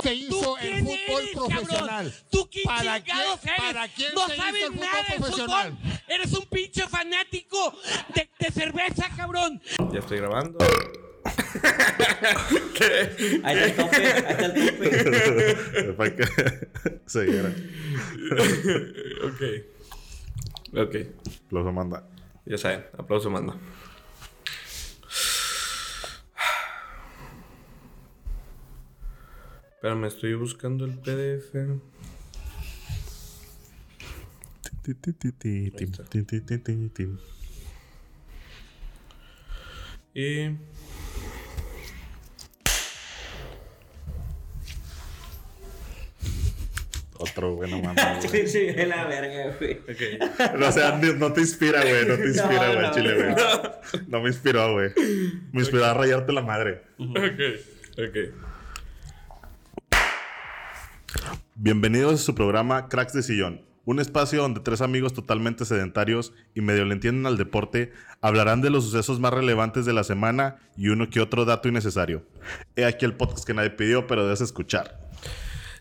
se hizo el quién fútbol eres, profesional? cabrón? ¿Tú quién ¿Para chingados quién- eres? para quién no se hizo sabes el fútbol nada de profesional? fútbol. Eres un pinche fanático de, de cerveza, cabrón. Ya estoy grabando. Ahí está el tope, ahí está el tope. Para que se diera. ok. Ok. Los manda. Ya saben, aplauso manda. Espérame, estoy buscando el PDF. Y. Otro bueno manda. Sí, sí, de la verga, güey. Ok. O sea, no te inspira, güey. No te inspira, No, güey, no, chile, güey. No me inspiró, güey. Me inspiró a rayarte la madre. Ok. Ok. Bienvenidos a su programa Cracks de Sillón. Un espacio donde tres amigos totalmente sedentarios y medio le entienden al deporte hablarán de los sucesos más relevantes de la semana y uno que otro dato innecesario. He aquí el podcast que nadie pidió, pero debes escuchar.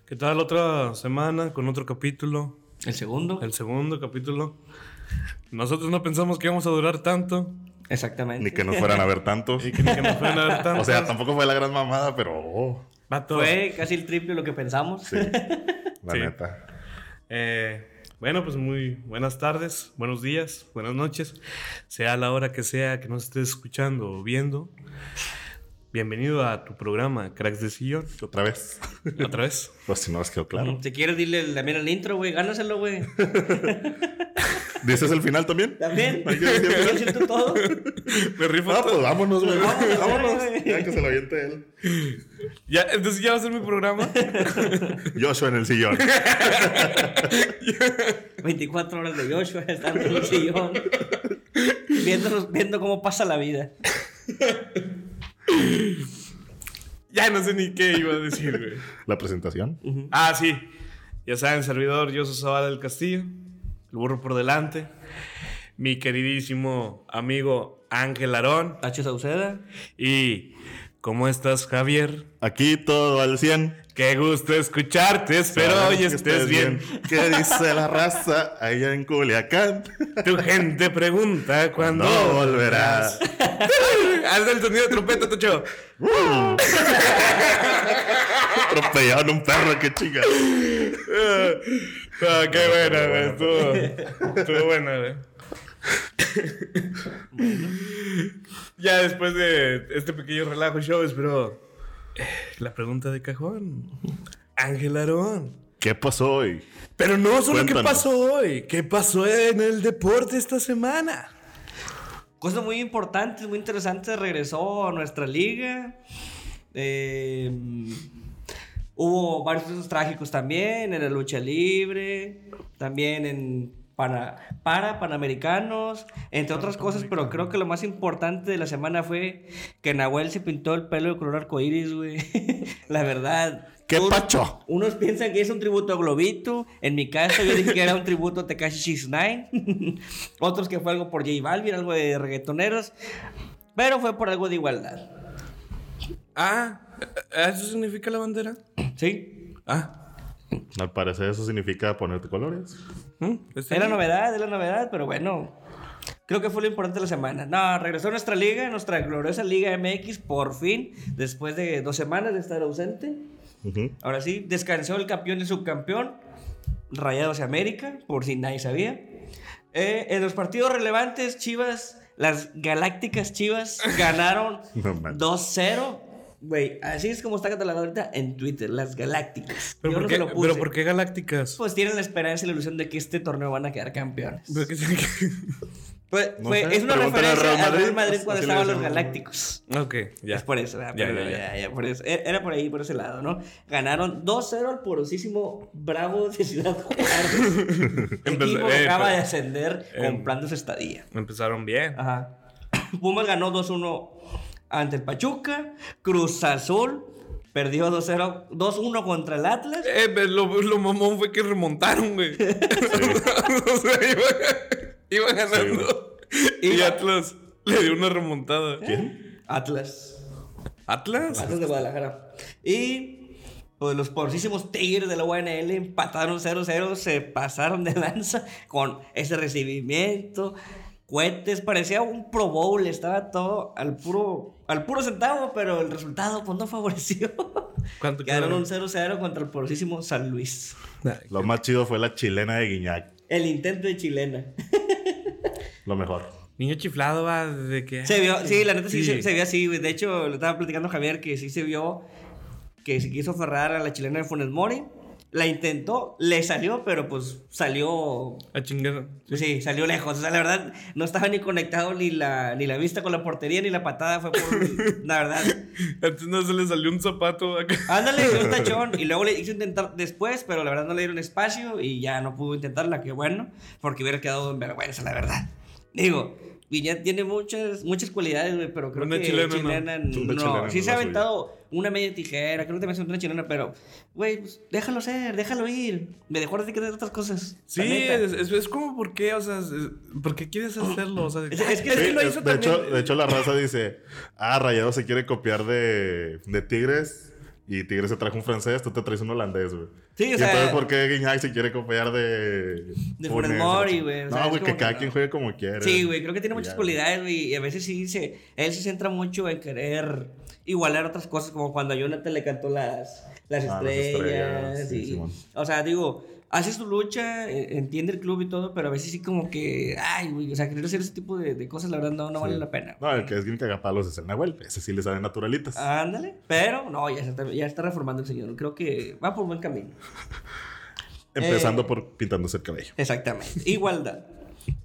¿Qué tal otra semana con otro capítulo? El segundo. El segundo capítulo. Nosotros no pensamos que íbamos a durar tanto. Exactamente. Ni que nos fueran a ver tantos. Y que, ni que nos fueran a ver tanto. O sea, tampoco fue la gran mamada, pero oh, Vato. Fue casi el triple lo que pensamos. sí, la Sí. neta. Eh, bueno, pues muy buenas tardes, buenos días, buenas noches, sea la hora que sea que nos estés escuchando o viendo. Bienvenido a tu programa, Cracks de Sillón. Otra vez. Otra vez. Pues si no nos quedó claro. Si quieres, dile también el intro, güey. Gánaselo, güey. ¿Dices el final también? También. ¿Hay que decir el ¿Quieres final? decir tú todo? Me rifo Ah, pues vámonos, güey. Vámonos, Vámonos. Ya que se lo aviente él. Ya, entonces ya va a ser mi programa. Joshua en el sillón. 24 horas de Joshua estando en el sillón. Viéndonos, viendo cómo pasa la vida. ya no sé ni qué iba a decir, güey. La presentación. Ah, sí. Ya saben, servidor, yo soy Zavala del Castillo, el burro por delante. Mi queridísimo amigo Ángel Arón. Tacho Sauceda. Y, ¿cómo estás, Javier? Aquí todo al 100. Qué gusto escucharte, espero hoy estés bien. ¿Qué dice la raza allá en Culiacán? Tu gente pregunta cuándo No volverás. Haz el sonido de trompeta, Tocho. Atropellaron un perro, qué chinga. Ah, qué buena, güey. Estuvo, estuvo buena, güey. Ya después de este pequeño relajo show, espero eh, la pregunta de cajón. Ángel Arón. ¿Qué pasó hoy? Pero no solo qué pasó hoy, qué pasó en el deporte esta semana. Cosas muy importantes, muy interesantes. Regresó a nuestra liga. Eh, hubo varios sucesos trágicos también en la lucha libre, también en para, para Panamericanos, entre otras cosas, pero creo que lo más importante de la semana fue que Nahuel se pintó el pelo de color arcoíris, güey. la verdad. ¿Qué Unos- pacho? Unos piensan que es un tributo a Globito. En mi caso, yo dije que era un tributo a Tekashi 69. Otros que fue algo por J Balvin, algo de reggaetoneros. Pero fue por algo de igualdad. Ah, ¿eso significa la bandera? ¿Sí? Ah, Al parecer eso significa ponerte colores. ¿mm? ¿Está Es la novedad, es la novedad, pero bueno. Creo que fue lo importante de la semana. No, regresó nuestra liga, nuestra gloriosa Liga MX, por fin, después de dos semanas de estar ausente. Ahora sí, descansó el campeón y subcampeón, Rayados de América, por si nadie sabía. Eh, en los partidos relevantes, Chivas, las galácticas Chivas ganaron No manches. 2-0. Güey, así es como está catalogado ahorita en Twitter, las galácticas. ¿Pero, Yo por no qué, se lo puse. ¿Pero por qué galácticas? Pues tienen la esperanza y la ilusión de que este torneo van a quedar campeones. ¿Pero qué tiene que- Pues, No fue- sé, es una referencia al al Real Real Madrid, cuando estaban los galácticos. Ok, ya. Es por eso. Ya, Pero ya, ya. ya, ya, por eso. E- Era por ahí, por ese lado, ¿no? Ganaron 2-0 al porosísimo Bravo de Ciudad Juárez. Empezó- equipo que eh, acaba pero- de ascender eh, comprando su estadía. Empezaron bien. Ajá. Pumas ganó 2-1 ante el Pachuca. Cruz Azul perdió 2-0, 2-1 contra el Atlas. Eh, pero lo, lo mamón fue que remontaron, güey. o sea, iba, iba ganando. y Iba- Atlas le dio una remontada. Atlas. ¿Atlas? Atlas de Guadalajara. Y Pues los poderosísimos Tigres de la UNL empataron 0-0, se pasaron de lanza con ese recibimiento, cohetes, parecía un Pro Bowl, estaba todo al puro, al puro centavo, pero el resultado pues no favoreció. ¿Cuánto Quedaron quedó? un 0-0 contra el poderosísimo San Luis. Lo más chido fue la chilena de Guiñac. El intento de chilena. Lo mejor. Niño chiflado va de que. Se vio, sí, la neta sí, Sí. Se, se vio así. De hecho, le estaba platicando a Javier que sí se vio que se quiso aferrar a la chilena de Funes Mori. La intentó, le salió, pero pues salió. A chingar. Sí, salió lejos. O sea, la verdad, no estaba ni conectado ni la, ni la vista con la portería, ni la patada. Fue por. la verdad. Antes no se le salió un zapato acá. Ándale, un tachón. Y luego le hizo intentar después, pero la verdad no le dieron espacio y ya no pudo intentarla. Qué bueno, porque hubiera quedado en vergüenza, la verdad. Digo, Viñat tiene muchas, muchas cualidades, güey, pero creo Una que chilena, chilena, no. no. Una chilena sí se ha aventado una media tijera, creo que también es una chilena, pero, güey, pues, déjalo ser, déjalo ir. Me dejó de que hacer otras cosas. Sí, es, es, es como, ¿por qué? O sea, es- ¿por qué quieres hacerlo? O sea, Es- es que- Sí, lo es- hizo de, también. hecho, de hecho, la raza dice: Ah, Rayado se quiere copiar de, de Tigres. Y Tigres se trajo un francés, tú te traes un holandés, güey. Sí, o y sea- entonces, ¿por qué Guiñac se quiere copiar de. De Funes Mori, güey, No, güey, que como cada que quien no. juegue como quiera. Sí, güey, creo que tiene muchas Ya, cualidades, güey, y a veces sí se, él se centra mucho en querer igualar otras cosas, como cuando a Jonathan le cantó las, las Ah, las estrellas, estrellas, sí, y- Simón. o sea, digo, hace su lucha, eh, entiende el club y todo, pero a veces sí como que, ay, güey, o sea, querer hacer ese tipo de, de cosas, la verdad, no, no vale Sí. la pena. No, el que es bien cagapalos es el Nahuel. Ese sí le sabe naturalitas. Ándale, pero no, ya, se está, ya está reformando el señor, creo que va por buen camino. Empezando eh, por pintándose el cabello. Exactamente, igualdad.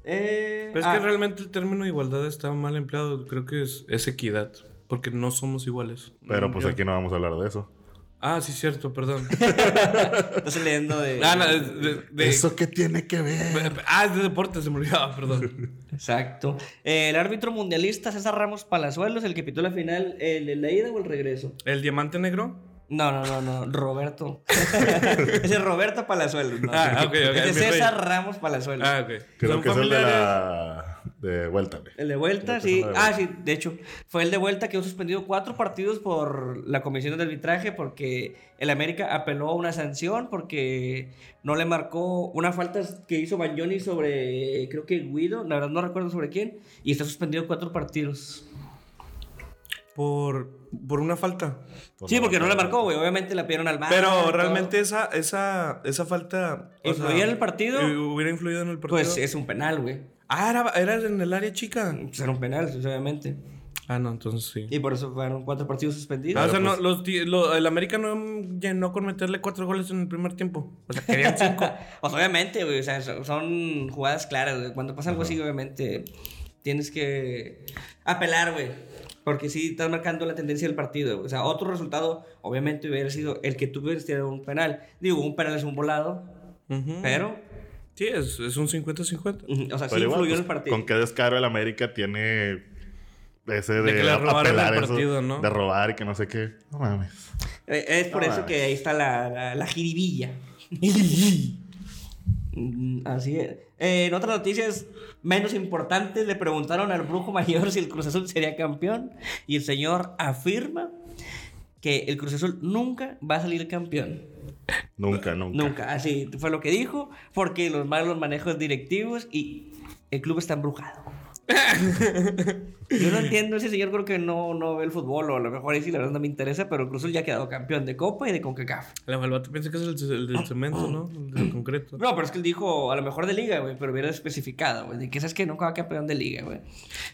Eh, Pero es ah, que realmente el término igualdad está mal empleado. Creo que es, es equidad. Porque no somos iguales. Pero pues Yo- aquí no vamos a hablar de eso. Ah, sí, cierto, perdón. Estás leyendo de... ah, no, de, de- de- ¿Eso qué tiene que ver? Ah, es de deporte, se me olvidaba, perdón. Exacto. Eh, el árbitro mundialista César Ramos Palazuelos, el que pitó la final, ¿el de la ida o el regreso? ¿El diamante negro? No, no, no, no, Roberto. Ese es Roberto Palazuelos. No, Ah, ok, ok, Ese es rey. César Ramos Palazuelos. Ah, ok. Creo Son que es el de familiares. la. De vuelta, güey. El de vuelta, sí. Ah, sí, de hecho, fue el de vuelta que quedó suspendido cuatro partidos por la comisión de arbitraje porque el América apeló a una sanción porque no le marcó una falta que hizo Bagnoni sobre, creo que Guido, la verdad no recuerdo sobre quién, y está suspendido cuatro partidos. Por, por una falta. Sí, porque no le marcó, güey. Obviamente la pidieron al bar. Pero realmente esa, esa, esa falta. o ¿Influía sea, en el partido? eh, Hubiera influido en el partido. Pues es un penal, güey. Ah, era, era en el área chica. Pues era un penal, pues, obviamente. Ah, no, entonces sí. Y por eso fueron cuatro partidos suspendidos. Ah, o sea, Pero, no, pues- los, lo- el América no llenó con meterle cuatro goles en el primer tiempo. O sea, querían cinco. Pues obviamente, güey. O sea, son, jugadas claras, güey. Cuando pasa algo así, obviamente, tienes que apelar, güey. Porque sí estás marcando la tendencia del partido. güey. O sea, otro resultado, obviamente, hubiera sido el que tú hubieras tirado un penal. Digo, un penal es un volado, Ujú. pero. Sí, es, es un 50-50. ujú, O sea, sí Pero igual, influyó en pues, el partido. con qué descaro el América tiene ese de, De que le robaron apelar el eso, partido, ¿no? de robar y que no sé qué. No mames. Eh, Es por No eso mames. que ahí está la, la, la jiribilla. Así es. Eh, en otras noticias menos importantes, le preguntaron al brujo mayor si el Cruz Azul sería campeón. Y el señor afirma que el Cruz Azul nunca va a salir campeón. Nunca, nunca. Nunca. Así fue lo que dijo. Porque los malos manejos directivos y el club está embrujado. Yo no entiendo, ese señor creo que no, no ve el fútbol o a lo mejor ahí sí la verdad no me interesa, pero Azul ya ha quedado campeón de Copa y de CONCACAF. El vato piensa que es el, el del cemento, ¿no? El del concreto. No, pero es que él dijo a lo mejor de liga, güey, pero hubiera especificado, güey, de que sabes que nunca va campeón de liga, güey.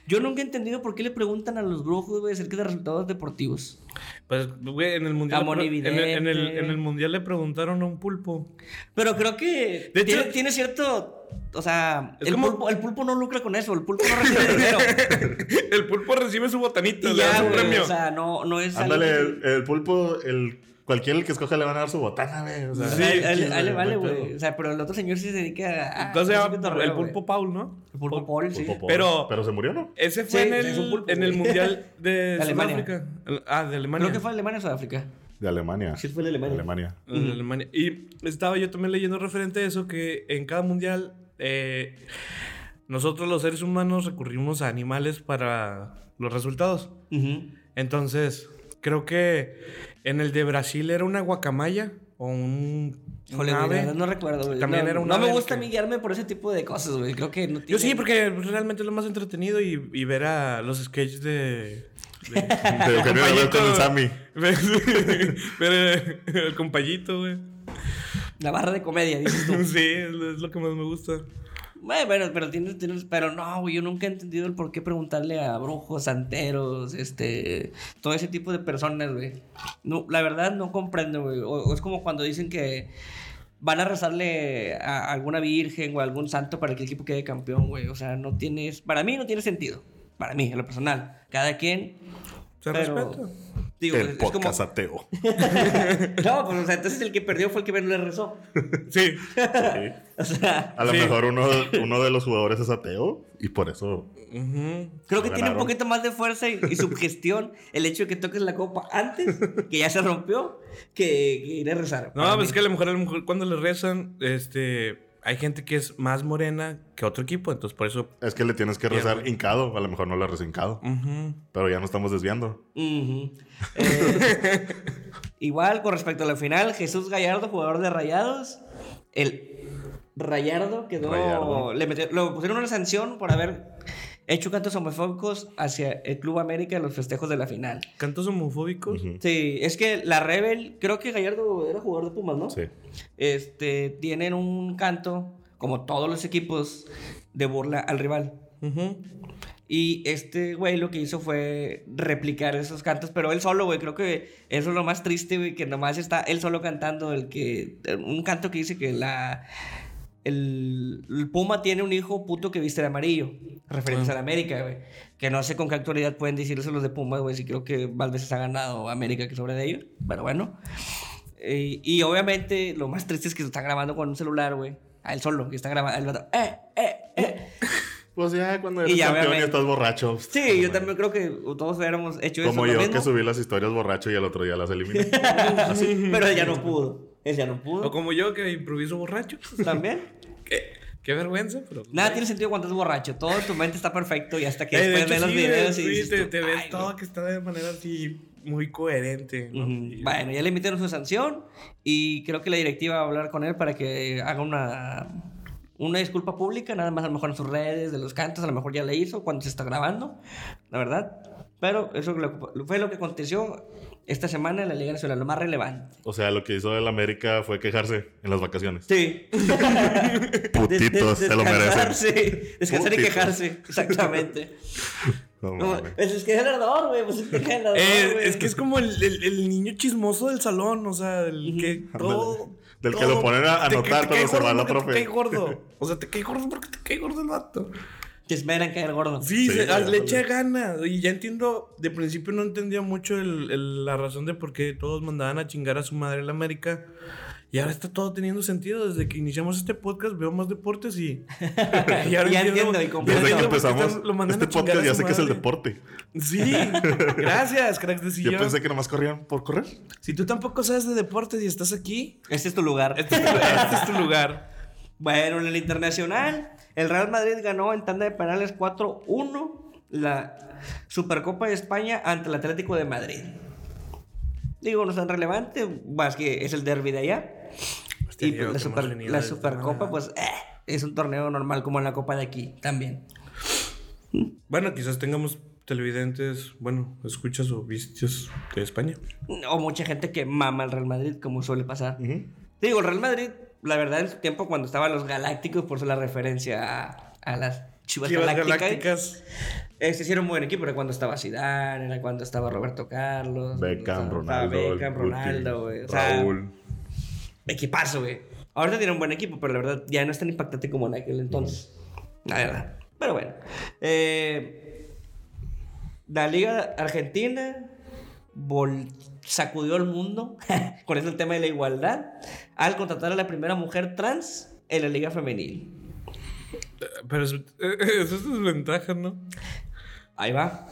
Yo nunca he entendido por qué le preguntan a los brujos, güey, acerca de resultados deportivos. Pues, güey, en el mundial. A en, el, en, el, Monividente. en el mundial le preguntaron a un pulpo. Pero creo que De tiene, hecho- tiene cierto. O sea, el, como- pulpo, el pulpo no lucra con eso, el pulpo no recibe dinero. el pulpo recibe su botanita, y le dan ya, su güey. premio. O sea, no, no es. Ándale, el, el pulpo, el, cualquiera el que escoja le van a dar su botana, güey. O sea, Sí, a él- le vale, güey. O sea, pero el otro señor sí se dedica a. Entonces a el pulpo Paul, ¿no? El pulpo Paul, sí. Pero- Pero se murió, ¿no? Ese fue Sí, en, el, pulpo, en el mundial de. Sudáfrica. Ah, de Alemania. Creo que fue Alemania o Sudáfrica. De Alemania. Sí, fue de Alemania. Alemania. En Alemania. Y estaba yo también leyendo referente a eso, que en cada mundial eh, nosotros los seres humanos recurrimos a animales para los resultados. Entonces, creo que En el de Brasil era una guacamaya o un, ave. verdad no recuerdo, güey. También no, era un no me gusta que- a mí guiarme por ese tipo de cosas, güey. Creo que no Yo sí, tiene- porque realmente es lo más entretenido y, y ver a los sketches de... de- De Eugenio Derbez con el Sammy. ver eh, el compayito, güey. La barra de comedia, dices tú. Sí, es lo, es lo que más me gusta. Bueno, pero tienes, tienes, pero no, güey, yo nunca he entendido el por qué preguntarle a brujos, santeros, este, todo ese tipo de personas, güey. No, la verdad no comprendo, güey. O, o es como cuando dicen que van a rezarle a alguna virgen o a algún santo para que el equipo quede campeón, güey. O sea, no tienes, para mí no tiene sentido. Para mí, en lo personal. Cada quien. Se pero, respeta. Digo, es- El es como- podcast ateo. No, pues, o sea, entonces el que perdió fue el que menos le rezó. Sí. Sí. O sea, A lo Sí. mejor uno, uno de los jugadores es ateo y por eso. Creo que tiene un poquito más de fuerza y, y sugestión el hecho de que toques la copa antes, que ya se rompió, que, que ir a rezar. No, pues mí. es que a lo mejor, a lo mejor cuando le rezan, este... Hay gente que es más morena que otro equipo, entonces por eso... Es que le tienes que rezar hincado. A lo mejor no le rezas hincado. Ujú. Pero ya no estamos desviando. Eh, igual, con respecto a la final, Jesús Gallardo, jugador de Rayados, el Rayardo quedó. Rayardo. Le metió- lo pusieron una sanción por haber hecho cantos homofóbicos hacia el Club América en los festejos de la final. ¿Cantos homofóbicos? Sí, es que la Rebel, creo que Gallardo era jugador de Pumas, ¿no? Sí. este, tienen un canto, como todos los equipos, de burla al rival. Ujú. Y este güey lo que hizo fue replicar esos cantos, pero él solo, güey. Creo que eso es lo más triste, güey, que nomás está él solo cantando el que. Un canto que dice que la. El, el Puma tiene un hijo puto que viste de amarillo. Referencia a la América, güey. Que no sé con qué actualidad pueden decir eso los de Puma, güey. Si creo que veces ha ganado América que sobre de ellos. Pero bueno. Eh, y obviamente lo más triste es que se está grabando con un celular, güey. A él solo, que está grabando. El vato, eh, eh, eh. Pues ya cuando Y eres ya, campeón y estás borracho. Sí, yo también creo que todos hubiéramos hecho eso. Como lo yo mismo, que subí las historias borracho y el otro día las eliminé. Pero ya no pudo. Él ya no O pudo. como yo que improviso borracho. También. qué, qué vergüenza, pero... Nada tiene sentido cuando estás borracho. Todo en tu mente está perfecto y hasta que Eh, de después hecho, ves los sí, videos y sí, dices te, tú, te ves "Ay, todo güey". que está de manera así muy coherente. ¿no? Ujú. Y- Bueno, ya le emitieron su sanción y creo que la directiva va a hablar con él para que haga una, una disculpa pública, nada más a lo mejor en sus redes, de los cantos, a lo mejor ya le hizo cuando se está grabando, la verdad. Pero eso fue lo que aconteció esta semana en la Liga Nacional, lo más relevante. O sea, lo que hizo el América fue quejarse en las vacaciones. Sí. Putitos, se lo merecen. Sí, descansar y quejarse, exactamente. No, pues es que es güey, pues es que es generador, Eh, güey. es que es como el, el- el niño chismoso del salón, o sea, el que todo. Del que todo- lo ponen a anotar cuando se va la profe. Te cae gordo. O sea, te cae gordo porque te cae gordo el vato. Te esperan caer gordo. Sí, Sí, se- güey, le echa ganas. Y ya entiendo, de principio no entendía mucho el- el- la razón de por qué todos mandaban a chingar a su madre en la América. Y ahora está todo teniendo sentido. Desde que iniciamos este podcast veo más deportes y. y ahora Ya entiendo, y. Desde que empezamos están- lo mandan este a chingar podcast ya sé que es el deporte. Sí, gracias, cracks de Yo sillón. pensé que nomás corrían por correr. Si tú tampoco sabes de deportes y estás aquí, Este es tu lugar. este es tu, este es tu lugar. Bueno, en el internacional, el Real Madrid ganó en tanda de penales 4-1 la Supercopa de España ante el Atlético de Madrid. Digo, no es tan relevante, más que es el derby de allá. Hostia, y Diego, pues, la, super- la Supercopa, pues, eh, es un torneo normal como en la Copa de aquí también. Bueno, quizás tengamos televidentes, bueno, escuchas o visitas de España. O mucha gente que mama al Real Madrid, como suele pasar. Digo, el Real Madrid, la verdad, en su tiempo cuando estaban los Galácticos, por eso la referencia a, a las Chivas, Chivas Galácticas. Galácticas. Eh, se hicieron un buen equipo, era cuando estaba Zidane, era cuando estaba Roberto Carlos. Beckham, Ronaldo. Beckham, Ronaldo, güey. O sea, Raúl. equipazo, güey. Ahorita tiene un buen equipo, pero la verdad ya no es tan impactante como en aquel entonces. La verdad. Pero bueno. Eh, la Liga Argentina vol- sacudió al mundo con el tema de la igualdad al contratar a la primera mujer trans en la Liga Femenil. Pero es- eso es desventaja, ¿no? Ahí va.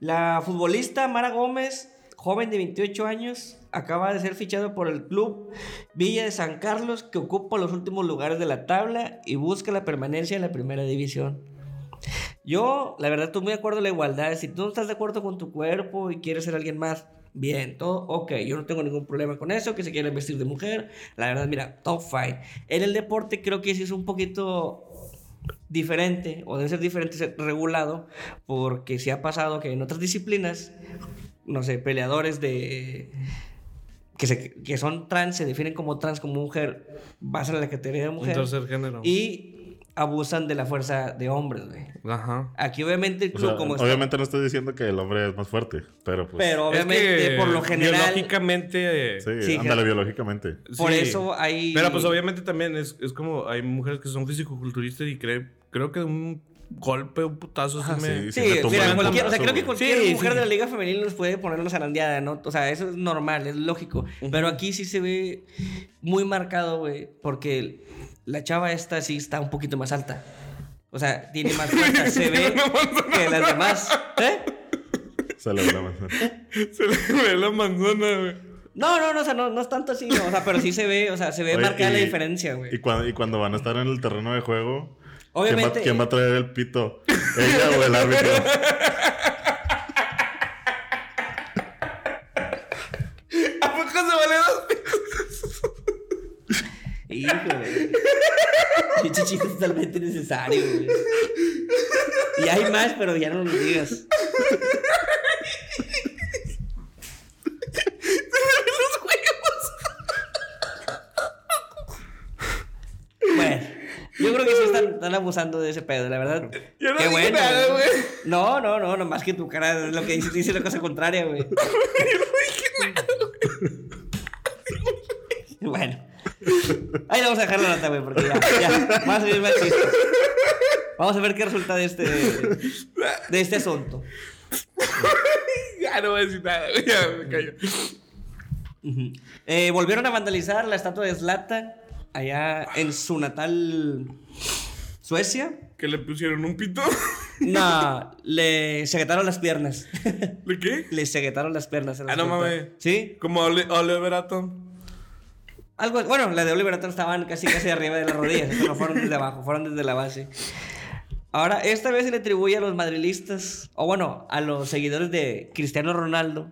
La futbolista Mara Gómez, joven de 28 años, acaba de ser fichado por el club Villa de San Carlos, que ocupa los últimos lugares de la tabla y busca la permanencia en la primera división. Yo, la verdad, estoy muy de acuerdo en la igualdad. Si tú no estás de acuerdo con tu cuerpo y quieres ser alguien más, Bien, todo ok. Yo no tengo ningún problema con eso, que se quieren vestir de mujer. La verdad, mira, todo fine. En el deporte creo que sí es un poquito diferente, o debe ser diferente, ser regulado, porque sí ha pasado que en otras disciplinas, no sé, peleadores de... Que, se- que son trans, se definen como trans, como mujer, basan en la categoría de Un mujer. tercer género. Y abusan de la fuerza de hombres, güey. Ajá. Aquí obviamente el O club sea, como está- obviamente no estoy diciendo que el hombre es más fuerte, pero pues. Pero Es obviamente, que por lo general... Biológicamente. sí, sí, ándale biológicamente. Por sí. eso hay... Pero pues obviamente también es, es como hay mujeres que son fisicoculturistas y cree, creo que un golpe, un putazo Ajá, sí me... sí, Sí, tumban mira, cualquier- o sea, creo que cualquier Sí, mujer sí. de la liga femenil nos puede poner una zarandeada, ¿no? O sea, eso es normal, es lógico. Pero aquí sí se ve muy marcado, güey, porque la chava esta sí está un poquito más alta. O sea, tiene más fuerza, se ve que las demás. ¿Eh? Se le ve la manzana. Se le ve la manzana, güey. No, no, no, o sea, no, no es tanto así, no, o sea, pero sí se ve, o sea, se ve Oye, marcada la diferencia, güey. Y cuando, y cuando van a estar en el terreno de juego, ¿quién va- Obviamente- ¿quién va, a traer el pito? ¿Ella o el árbitro? ¿A poco se vale dos Híjole. Pinche chiste totalmente innecesario, güey. Y hay más, pero ya no lo digas. Bueno, yo creo que sí están, están abusando de ese pedo, la verdad. Yo no Qué dije bueno. nada, güey. No, no, no, nomás que tu cara es lo que dice, dice la cosa contraria, güey. Bueno. Ahí vamos a dejar la nota, güey, porque ya, ya. Vamos a seguir más chistes. Vamos a ver qué resulta de este, de este asunto. Ya no voy a decir nada, güey. Ya me callo. Eh, volvieron a vandalizar la estatua de Zlatan allá en su natal Suecia. ¿Que le pusieron un pito? No, le ceguetaron las piernas. ¿De qué? le ceguetaron las piernas. a Ah, no mames. ¿Sí? Como Oliver Atom. Algo, bueno, la de Oliver Atom estaban casi casi arriba de las rodillas, fueron desde abajo, fueron desde la base. Ahora, esta vez se le atribuye a los madrilistas, o bueno, a los seguidores de Cristiano Ronaldo,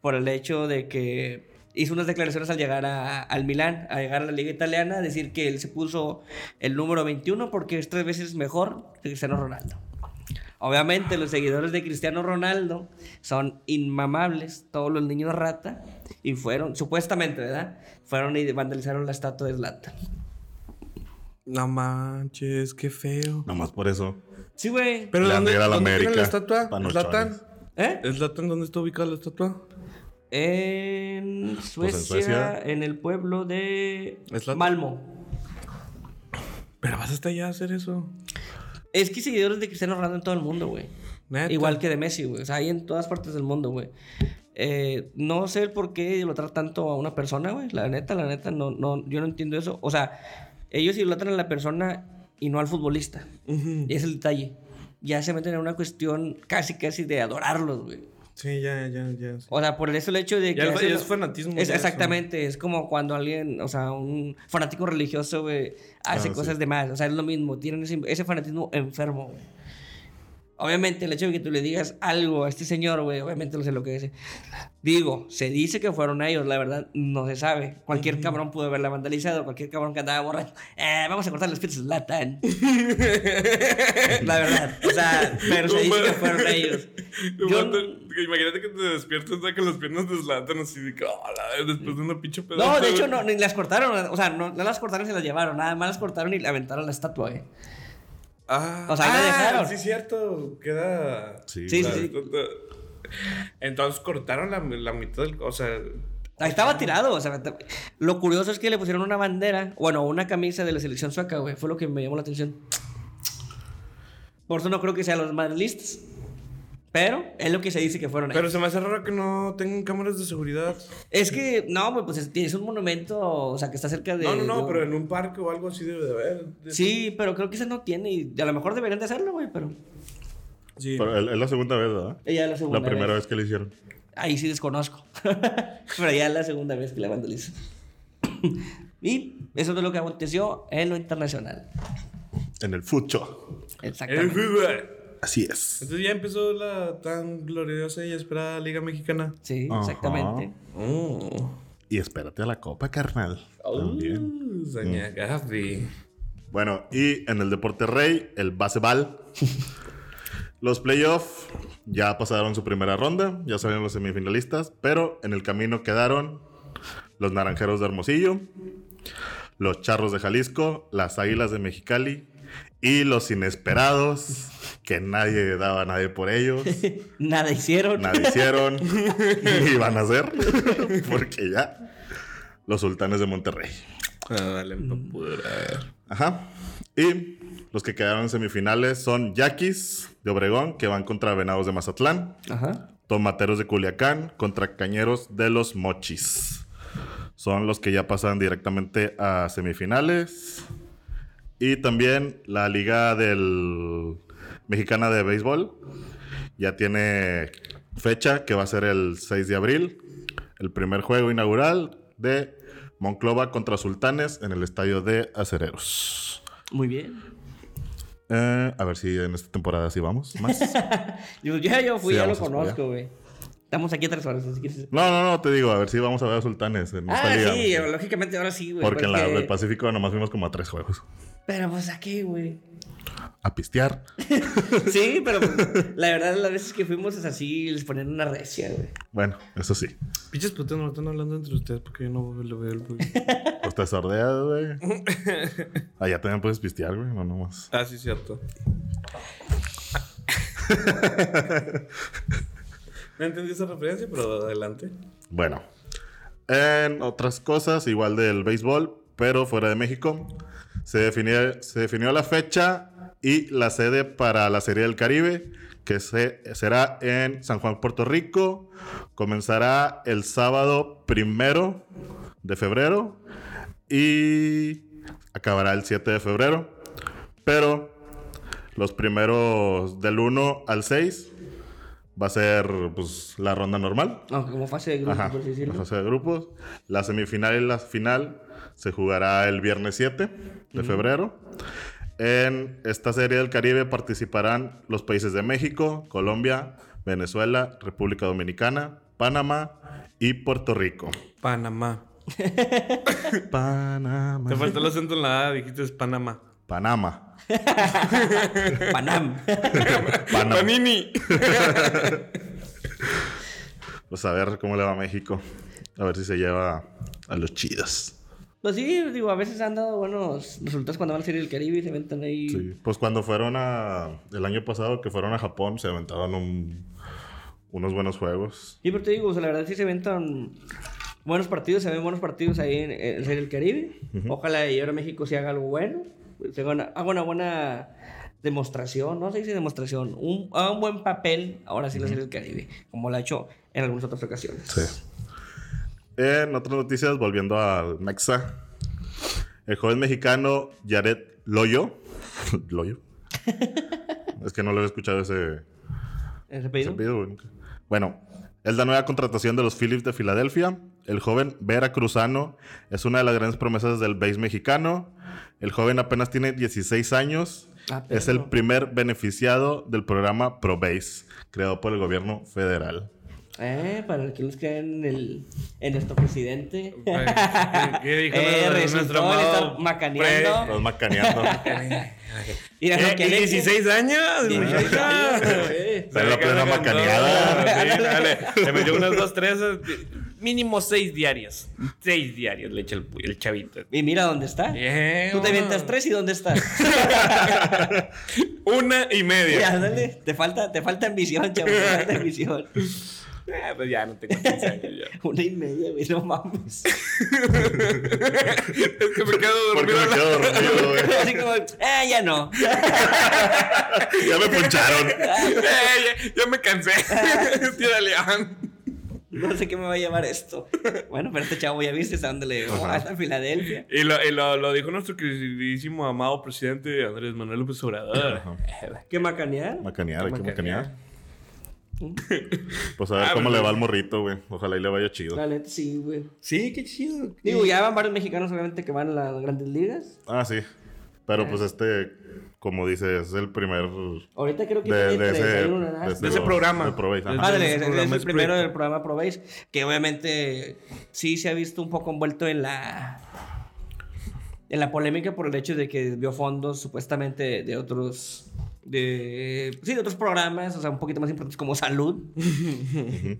por el hecho de que hizo unas declaraciones al llegar a- al Milán, a llegar a la liga italiana, decir que él se puso el número 21 porque es tres veces mejor que Cristiano Ronaldo. Obviamente los seguidores de Cristiano Ronaldo son inmamables, todos los niños rata, y fueron, supuestamente, ¿verdad? Fueron y vandalizaron la estatua de Zlatan. No manches, qué feo. Nomás por eso. Sí, güey. ¿Pero dónde, la dónde tiene América, la estatua? ¿Zlatan? ¿Eh? ¿Es Zlatan dónde está ubicada la estatua? En Suecia, Suecia. en el pueblo de. Malmo. Pero vas hasta allá a hacer eso. Es que hay seguidores de Cristiano Ronaldo en todo el mundo, güey. Igual que de Messi, güey. O sea, hay en todas partes del mundo, güey. Eh, no sé el por qué idolatrar tanto a una persona, güey. La neta, la neta, no, no, yo no entiendo eso. O sea, ellos idolatran a la persona y no al futbolista. Ujú. Y es el detalle. Ya se meten en una cuestión casi, casi de adorarlos, güey. Sí, ya, ya, ya. sí. O sea, por eso el hecho de que... Ya, ya es fanatismo. Es ya eso. exactamente, es como cuando alguien, o sea, un fanático religioso, güey, hace Ah, cosas sí. de más. O sea, es lo mismo, tienen ese, ese fanatismo enfermo, güey. Obviamente, el hecho de que tú le digas algo a este señor, güey, obviamente no sé lo que dice. Digo, se dice que fueron ellos, la verdad, no se sabe. Cualquier cabrón pudo haberla vandalizado, cualquier cabrón que andaba borracho. Eh, vamos a cortar los pies latan. la verdad, o sea, pero se dice que fueron ellos. Yo- Imagínate que te despiertas ya con las piernas de Zlatan así de que, "Oh, la vez", después de una pinche pedazo. No, de hecho, no, ni las cortaron. O sea, no, no las cortaron y se las llevaron. Nada más las cortaron y le aventaron la estatua, güey. Ah, O sea, ahí ah, dejaron. Sí, cierto. Queda. Sí, Sí, sí, claro. sí. Entonces cortaron la, la mitad del. O sea. Ahí estaba tirado. O sea, lo curioso es que le pusieron una bandera, bueno, una camisa de la selección sueca, güey. Fue lo que me llamó la atención. Por eso no creo que sean los madrilistas. Pero es lo que se dice que fueron Pero ellos. se me hace raro que no tengan cámaras de seguridad. Es que, no, güey, pues es, es un monumento, o sea, que está cerca de. No, no, no, de- pero en un parque o algo así debe de haber. Sí, pero creo que ese no tiene. Y a lo mejor deberían de hacerlo, güey, pero. Sí. Pero es es la segunda vez, ¿verdad? Ella es la segunda La primera vez que lo hicieron. Ahí sí desconozco. Pero ya es la segunda vez que la vandalizo. y eso es lo que aconteció en lo internacional. En el fucho. El Exactamente. fútbol. Así es. Entonces ya empezó la tan gloriosa y esperada Liga Mexicana. Sí, Ajá. exactamente. Oh. Y espérate a la copa, carnal. También. Uh, Doña Gaby. Bueno, y en el Deporte Rey, el baseball. los playoffs ya pasaron su primera ronda, ya salieron los semifinalistas, pero en el camino quedaron los Naranjeros de Hermosillo, los Charros de Jalisco, las Águilas de Mexicali y los inesperados, que nadie daba a nadie por ellos, Nada hicieron. nadie hicieron, ni iban a hacer, porque ya, los Sultanes de Monterrey. Ah, dale. Ajá. Y los que quedaron en semifinales son Yaquis de Obregón, que van contra Venados de Mazatlán. Ajá. Tomateros de Culiacán contra Cañeros de los Mochis. Son los que ya pasan directamente a semifinales. Y también la Liga del Mexicana de Béisbol ya tiene fecha que va a ser el 6 de abril. El primer juego inaugural de Monclova contra Sultanes en el estadio de Acereros. Muy bien. Eh, a ver si en esta temporada sí vamos más. Yo, fui, Sí, ya lo conozco, güey. Estamos aquí a tres horas, si quieres. No, no, no, te digo, a ver si vamos a ver a Sultanes en esta Ah, liga. sí, lógicamente ahora sí, güey. Porque en la del Pacífico nomás fuimos como a tres juegos. Pero pues aquí, güey. A pistear. Sí, pero pues, la verdad, las veces que fuimos es así, les ponían una recia, güey. Bueno, eso sí. Pinches putos no están hablando entre ustedes porque yo no lo veo el güey. Pues te sordeas, güey. Allá también puedes pistear, güey. No nomás. Ah, sí, cierto. No entendí esa referencia, pero adelante. Bueno. En otras cosas, igual del béisbol, pero fuera de México, se definió, la fecha y la sede para la Serie del Caribe, que se, será en San Juan, Puerto Rico. Comenzará el sábado primero de febrero y acabará el 7 de febrero. Pero los primeros del 1 al 6 va a ser pues, la ronda normal. No, como fase de grupo, Ajá, por así la decirlo. fase de grupos. La semifinal y la final se jugará el viernes 7 de febrero. En esta serie del Caribe participarán los países de México, Colombia, Venezuela, República Dominicana, Panamá y Puerto Rico. Panamá. Panamá. Te faltó el acento en la A, dijiste es Panamá. Panamá. Panam. Panamá. Panini. Pues a ver cómo le va a México. A ver si se lleva a los chidos. Pues sí, digo, a veces han dado buenos resultados cuando van a la Serie del Caribe y se inventan ahí. Sí. Pues cuando fueron a... El año pasado que fueron a Japón se aventaron un- unos buenos juegos. Sí, pero te digo, o sea, la verdad sí se inventan buenos partidos, se ven buenos partidos ahí en, en la Serie del Caribe. Ojalá y ahora México sí haga algo bueno. Pues, haga una, buena demostración, no se dice demostración, un, haga un buen papel ahora sí en la Serie del Caribe, como lo ha hecho en algunas otras ocasiones. Sí. En otras noticias, volviendo al Mexa, el joven mexicano Jared Loyo. Loyo. es que no lo había escuchado ese, ¿Ese ese pedido? apellido, güey, nunca. Bueno, es la nueva contratación de los Phillips de Filadelfia. El joven veracruzano es una de las grandes promesas del base mexicano. El joven apenas tiene 16 años. Ah, es el primer beneficiado del programa ProBase, creado por el gobierno federal. Eh, para que nos crean en, el, en nuestro presidente. ¿Qué dijo Eh, nuestro amado macaneando. Los macaneando. Mira, Pre- lo que ¿Y le- 16 años? 16 años, la plena macaneada. Sí. Le metió unas dos, tres. eh, Mínimo seis diarias. Seis diarios le echa el, el chavito. Y mira dónde está. Bien, Tú te bueno. avientas tres y dónde estás. Una y media. Ya, dale. Te falta, te falta ambición, chavo. Te falta ambición. Eh, pues ya no tengo 15 años ya. Una y media, güey. No mames. es que me quedo Porque dormido. me quedo dormido, güey. Así como, eh, ya no. Ya me poncharon. Eh, ya, ya me cansé. Tira león. No sé qué me va a llevar esto. Bueno, pero este chavo ya viste hasta dónde le llegó. Ajá. Hasta Filadelfia. Y, lo, y lo, lo dijo nuestro queridísimo amado presidente Andrés Manuel López Obrador. ¿Qué macanear? Macanear, hay que Macanear. Pues a ver Ah, cómo le va al morrito, güey. Ojalá y le vaya chido. La neta, sí, güey. Sí, qué chido. Digo, ya van varios mexicanos, obviamente, que van a las grandes ligas. Ah, sí. Pero pues este, como dices, es el primer... Ahorita creo que De, de ese, 31 nada más. De ese programa. De es, el primero del programa Probéis, que obviamente sí se ha visto un poco envuelto en la en la polémica por el hecho de que vio fondos supuestamente de otros de sí, de otros programas, o sea, un poquito más importantes como salud.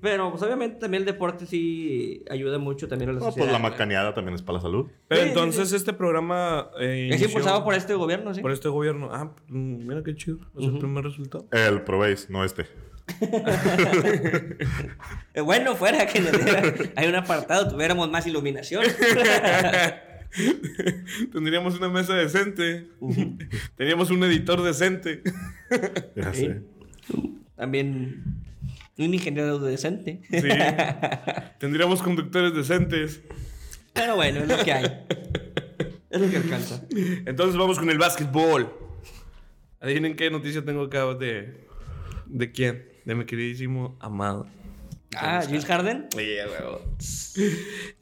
Pero pues obviamente también el deporte sí ayuda mucho también a la No, sociedad. pues la güey. macaneada también es para la salud. Pero Sí, sí, entonces este programa... eh, Es impulsado por este gobierno, sí. por este gobierno. Ah, mm, mira qué chido. Es el primer resultado. El Probéis, no este. Eh, Bueno, fuera que nos diera- hay un apartado, tuviéramos más iluminación. Tendríamos una mesa decente. Teníamos un editor decente. Ya Sí. sé. También un ingeniero decente. Sí. Tendríamos conductores decentes. Pero bueno, es lo que hay. Es lo que alcanza. Entonces vamos con el básquetbol. Adivinen qué noticia tengo acá de... ¿De quién? De mi queridísimo amado. Ah, James Harden.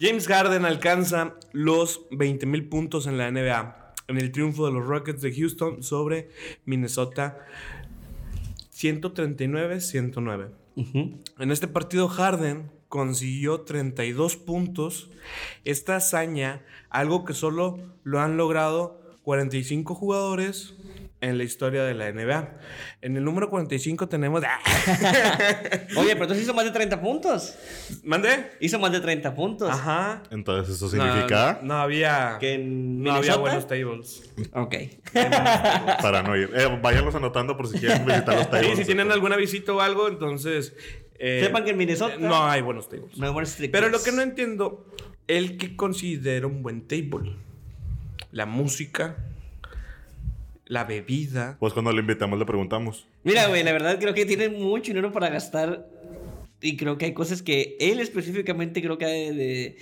James Harden alcanza los 20 mil puntos en la NBA en el triunfo de los Rockets de Houston sobre Minnesota 139-109. En este partido Harden consiguió 32 puntos. Esta hazaña, algo que solo lo han logrado 45 jugadores en la historia de la NBA. En el número 45 tenemos... Oye, pero entonces hizo más de 30 puntos. ¿Mandé? Hizo más de 30 puntos. Ajá. Entonces, ¿eso significa? No, no había. Que en no había buenos tables. Ok. Para no ir. Eh, váyanlos anotando por si quieren visitar los Sí, tables. si tienen alguna visita o algo, entonces. eh, Sepan que en Minnesota- No hay buenos tables. No hay buenos strip Pero lo que no entiendo, el que considera un buen table. La música, la bebida. Pues cuando le invitamos le preguntamos. Mira, güey, la verdad creo que tiene mucho dinero para gastar. Y creo que hay cosas que él específicamente creo que ha de, de,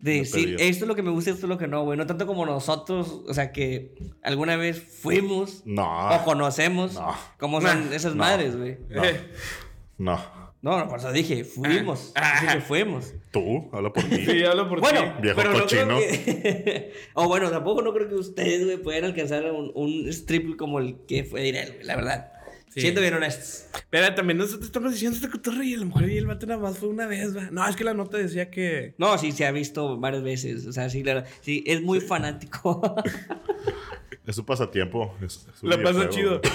de decir, esto es lo que me gusta, esto es lo que no, güey. No tanto como nosotros, o sea, que alguna vez fuimos No. o conocemos No. cómo son esas No. madres, güey. No. No. No, no, por eso dije, fuimos. Dije que fuimos. Tú, habla por ti. sí, hablo por Bueno, ti. Viejo pero no creo cochino. que... o bueno, tampoco no creo que ustedes, güey, puedan alcanzar un, un strip como el que fue Direl, güey, la verdad. Sí. Siendo bien honestos. Pero también nosotros estamos diciendo este cotorro y a la mujer y el vato nada más fue una vez, va. No, es que la nota decía que. No, sí, se ha visto varias veces. O sea, sí, claro. Sí, es muy fanático. Es su pasatiempo. Es, es su La pasa chido. Te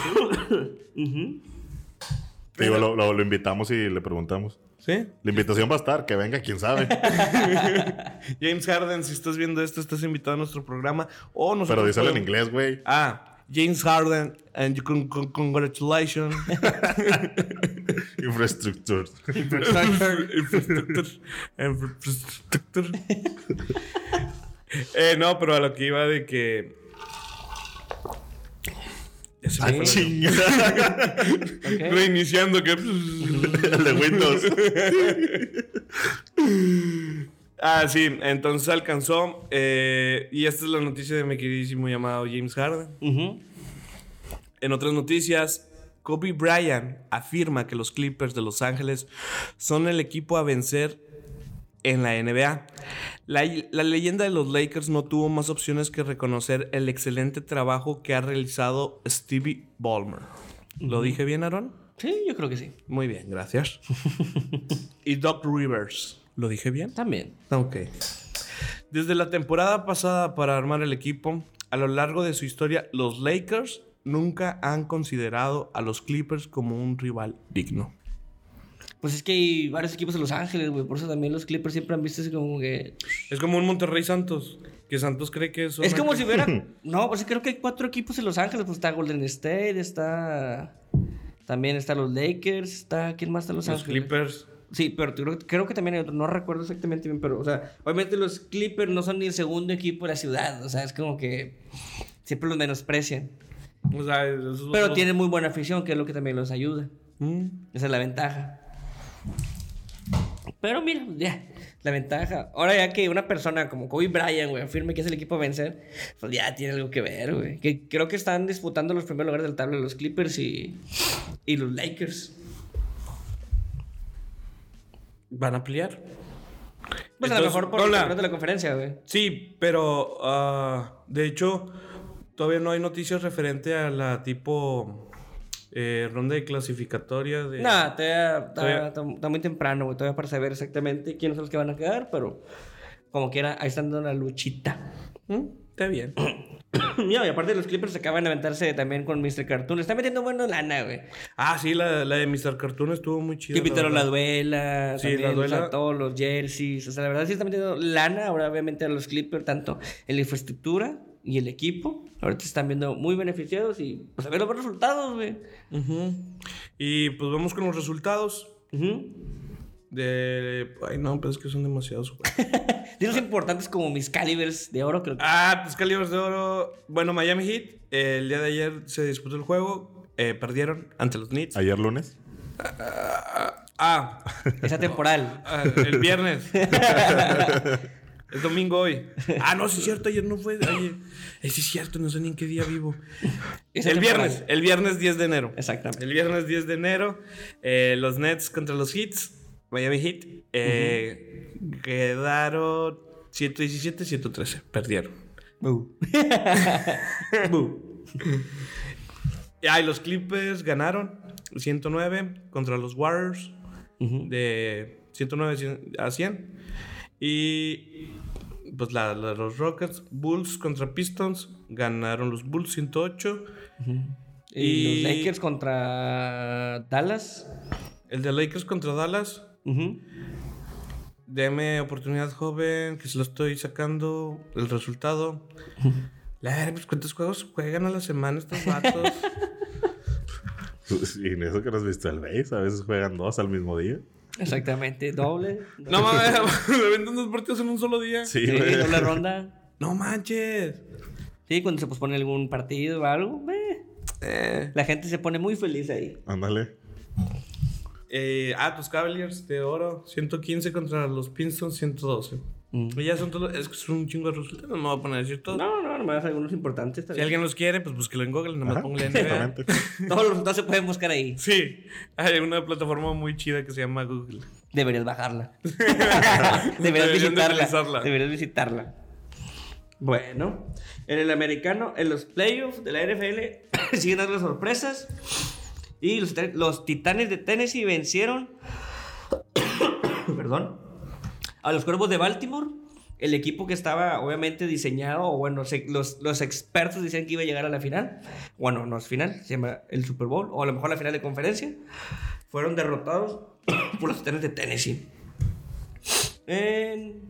digo, lo, lo- lo invitamos y le preguntamos. ¿Sí? La invitación va a estar, que venga, quién sabe. James Harden, si estás viendo esto, estás invitado a nuestro programa. O nosotros Pero díselo en inglés, güey. Ah, James Harden, and you con, con- congratulations. Infraestructure. Infraestructure. Infraestructure. eh, no, pero a lo que iba de que. Ya se me fue la- Chinga. Ok. Reiniciando que. El de Windows. ah, sí, entonces alcanzó. eh, y esta es la noticia de mi queridísimo llamado James Harden. En otras noticias, Kobe Bryant afirma que los Clippers de Los Ángeles son el equipo a vencer en la NBA. La, la leyenda de los Lakers no tuvo más opciones que reconocer el excelente trabajo que ha realizado Stevie Ballmer. ¿Lo dije bien, Aaron? Sí, yo creo que sí. Muy bien, gracias. y Doc Rivers. ¿Lo dije bien? También. Ok. Desde la temporada pasada para armar el equipo, a lo largo de su historia, los Lakers nunca han considerado a los Clippers como un rival digno. Pues es que hay varios equipos de Los Ángeles, güey. Por eso también los Clippers siempre han visto así como que. Es como un Monterrey Santos, que Santos cree que son Es como si hubiera. No, pues creo que hay cuatro equipos en Los Ángeles. Pues está Golden State, está. También está los Lakers, está. ¿Quién más está en Los, los Ángeles? Clippers. Sí, pero creo, creo que también hay otro. No recuerdo exactamente bien, pero, o sea, obviamente los Clippers no son ni el segundo equipo de la ciudad. O sea, es como que. Siempre los menosprecian. O sea, Pero tienen muy buena afición, que es lo que también los ayuda. Mm. Esa es la ventaja. Pero mira, ya, la ventaja. Ahora ya que una persona como Kobe Bryant, güey, afirme que es el equipo a vencer, pues ya tiene algo que ver, güey. Que creo que están disputando los primeros lugares del tabla los Clippers y, y los Lakers. Van a pelear. Pues a lo mejor por el hola. campeonato de la conferencia, güey. Sí, pero ah, de hecho, todavía no hay noticias referente a la tipo eh, ronda de clasificatoria de... Nah, todavía está, Todavía- está- muy temprano, güey. Todavía para saber exactamente quiénes son los que van a quedar, pero como quiera, ahí están dando la luchita. ¿Mm? Está bien. Mira, y aparte los Clippers acaban de aventarse también con Mr. Cartoon. Está metiendo buena lana, güey. Ah, sí, la, la de Mr. Cartoon estuvo muy chida. Que pintaron la verdad. duela, Sí, también, la o sea, duela. todos los jerseys. O sea, la verdad sí está metiendo lana ahora, obviamente, a los Clippers, tanto en la infraestructura y el equipo. Ahorita se están viendo muy beneficiados y pues a ver los buenos resultados, güey. Ujú. Y pues vamos con los resultados Ujú. de... Ay, no, pero es que son demasiados. güey. Dinos importantes como mis calibers de oro, creo que. ah, pues Calibers de Oro. Bueno, Miami Heat. eh, el día de ayer se disputó el juego. eh, perdieron ante los Knicks. Ayer lunes. Ah, Esa temporal. ah, el viernes. es domingo hoy. Ah, no, sí es cierto, ayer no fue. Ayer. Eh, es cierto, no sé ni en qué día vivo. El viernes, el viernes 10 de enero. Exactamente. El viernes 10 de enero, eh, los Nets contra los Heats, Miami Heat, eh, quedaron 117-113, perdieron. Bu. Bu. Ah, y los Clippers ganaron 109 contra los Warriors Ujú. de 109 a 100. Y pues la, la- los Rockets, Bulls contra Pistons, ganaron los Bulls 108. Y, Y- los Lakers contra Dallas. El de Lakers contra Dallas, Ujú. Deme oportunidad joven, que se lo estoy sacando el resultado. La pues cuántos juegos juegan a la semana estos vatos. Y en eso que nos viste el base, a veces juegan dos al mismo día. Exactamente, doble. no mames, me venden dos partidos en un solo día. Sí, doble ronda. No manches. Sí, cuando se pospone algún partido o algo, eh, Eh, la gente se pone muy feliz ahí. Ándale. eh, ah, tus Cavaliers de oro, 115 contra los Pistons, 112. Y ya son todos, es un chingo de resultados, no me voy a poner a decir todo. No, no, nomás algunos importantes. Si alguien los quiere, pues búsquelo en Google, nomás Ajá, ponle NBA. Todos los resultados se pueden buscar ahí. Sí, hay una plataforma muy chida que se llama Google. Deberías bajarla. Deberías de visitarla. utilizarla. Deberías visitarla. Bueno, en el americano, en los playoffs de la NFL, siguen dando las sorpresas. Y los titanes de Tennessee vencieron. perdón. A los cuervos de Baltimore. El equipo que estaba obviamente diseñado, o bueno, se- los, los expertos decían que iba a llegar a la final. Bueno, no es final, se llama el Super Bowl, o a lo mejor la final de conferencia. Fueron derrotados por los titanes de Tennessee. En,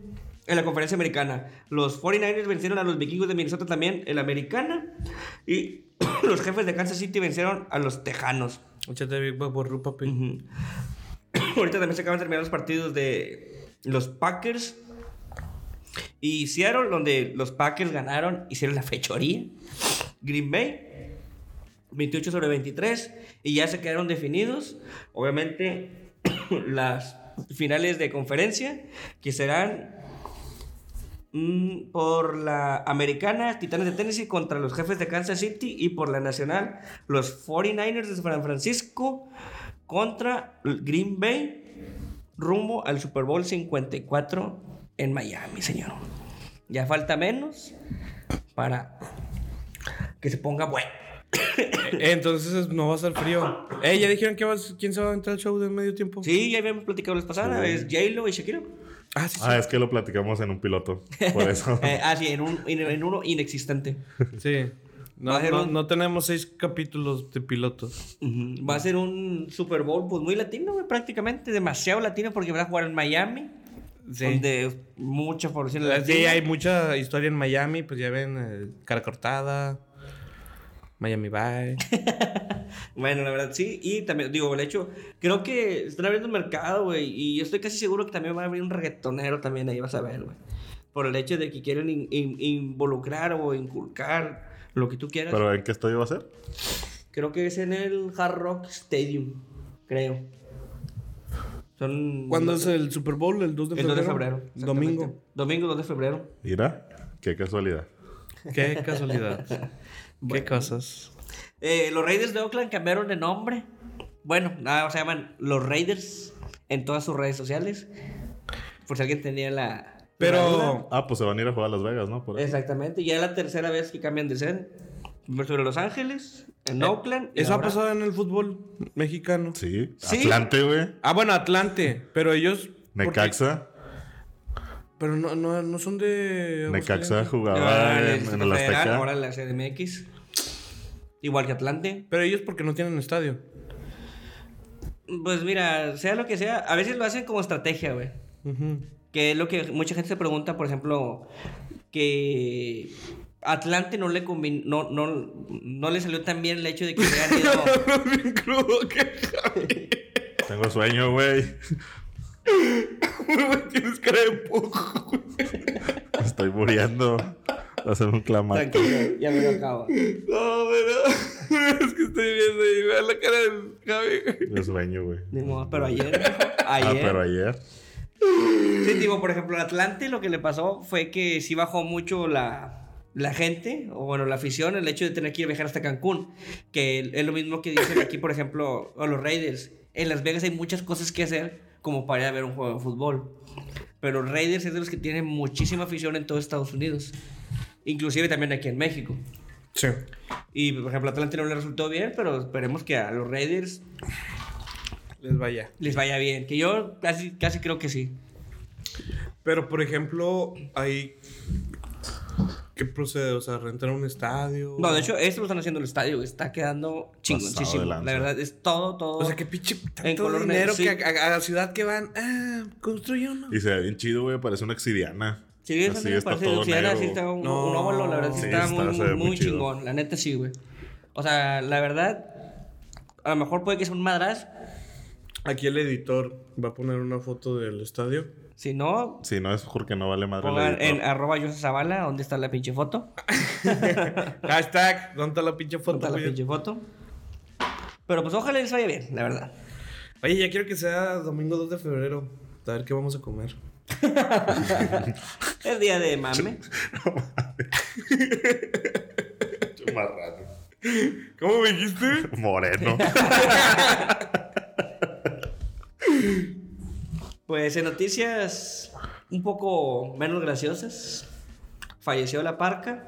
en la conferencia americana, los 49ers vencieron a los vikingos de Minnesota también en la americana. Y los jefes de Kansas City vencieron a los tejanos. Échate Big Bob por papi. Ujú. Ahorita también se acaban de terminar los partidos de los Packers y donde los Packers ganaron, hicieron la fechoría. Green Bay, 28 sobre 23, y ya se quedaron definidos. Obviamente, las finales de conferencia, que serán mm, por la americana, Titanes de Tennessee contra los jefes de Kansas City, y por la nacional, los 49ers de San Francisco contra Green Bay, rumbo al Super Bowl 54 en Miami, señor. Ya falta menos para que se ponga bueno. Entonces no va a ser frío. Eh, ya dijeron que vas, quién se va a entrar al show de medio tiempo. Sí, ya habíamos platicado la vez pasada, es J-Lo y Shakira. Ah, sí, sí. Ah, es que lo platicamos en un piloto. Por eso. Eh, ah, sí, en, un, en, en uno inexistente. Sí. No, no, un- no tenemos seis capítulos de pilotos. Va a ser un Super Bowl pues muy latino, güey, prácticamente demasiado latino porque van a jugar en Miami, Sí. donde mucha población Sí, hay mucha historia en Miami, pues ya ven, eh, cara cortada, Miami Vice. Bueno, la verdad sí. Y también, digo, el hecho, creo que están abriendo un mercado, güey. Y yo estoy casi seguro que también va a abrir un reggaetonero también ahí, vas a ver, güey. Por el hecho de que quieren in- in- involucrar o inculcar lo que tú quieras. ¿Pero en qué estadio va a ser? Creo que es en el Hard Rock Stadium, creo. Son... ¿Cuándo es el Super Bowl? ¿El 2 de El 2 febrero? de febrero. Domingo. Domingo 2 de febrero. Mira, qué casualidad. Qué casualidad. Qué cosas. Eh, los Raiders de Oakland cambiaron de nombre. Bueno, nada, se llaman los Raiders en todas sus redes sociales. Por si alguien tenía la, Pero. Ah, pues se van a ir a jugar a Las Vegas, ¿no? Por. Exactamente. Ya es la tercera vez que cambian de sede. Sobre Los Ángeles, en Oakland. Eh, Eso ha pasado en el fútbol mexicano. Sí. Sí. Atlante, güey. Ah, bueno, Atlante. Pero ellos. Necaxa. Pero no, no, no son de. Necaxa jugaba Ahora el en, en el Azteca. ahora la CDMX. Igual que Atlante. Pero ellos porque no tienen estadio. Pues mira, sea lo que sea, a veces lo hacen como estrategia, güey. Ujú. Que es lo que mucha gente se pregunta, por ejemplo, que Atlante no le convin- no, no, no le salió tan bien el hecho de que se hayan ido. Bien crudo que Tengo sueño, güey. Tienes cara de pujo. Me Estoy muriendo. Va a ser un clamato. Tranquilo, ya me lo acabo. No, pero. Es que estoy viendo y veo la cara del Javi. De sueño, güey. Ni modo, pero ayer, Ah, ayer. pero ayer. Sí, digo, por ejemplo, en Atlante lo que le pasó fue que sí bajó mucho la, la gente, o bueno, la afición, el hecho de tener que ir a viajar hasta Cancún. Que es lo mismo que dicen aquí, por ejemplo, a los Raiders. En Las Vegas hay muchas cosas que hacer como para ir a ver un juego de fútbol. Pero Raiders es de los que tienen muchísima afición en todo Estados Unidos. Inclusive también aquí en México. Sí. Y, por ejemplo, Atlante no le resultó bien, pero esperemos que a los Raiders Les vaya. les vaya bien. Que yo casi, casi creo que sí. Pero, por ejemplo, hay. ¿Qué procede? O sea, rentar un estadio. No, de hecho, esto lo están haciendo el estadio. Está quedando chingoncísimo. La verdad, es todo, todo. O sea, qué pinche En tanto color dinero sí. que a, a la ciudad que van. Ah, construye uno. Y se ve bien chido, güey. Parece una obsidiana. Sí, eso Así me está parece todo Luciana, negro. sí está un, No. un óvalo, la verdad, sí, Sí, está, está- muy, muy, muy chingón. La neta, sí, güey. O sea, la verdad, a lo mejor puede que sea un madraz. Aquí el editor va a poner una foto del estadio. Si no, Si no es porque no vale madre el pongan editor. en arroba José Zavala, ¿dónde está la pinche foto? Hashtag, ¿dónde está la pinche ¿Dónde foto? está la pinche foto? Pero pues ojalá les vaya bien, la verdad. Oye, ya quiero que sea domingo 2 de febrero. A ver qué vamos a comer. Es día de mame. Marrano. ¿Cómo me dijiste? Moreno. Pues en noticias un poco menos graciosas, falleció la parca.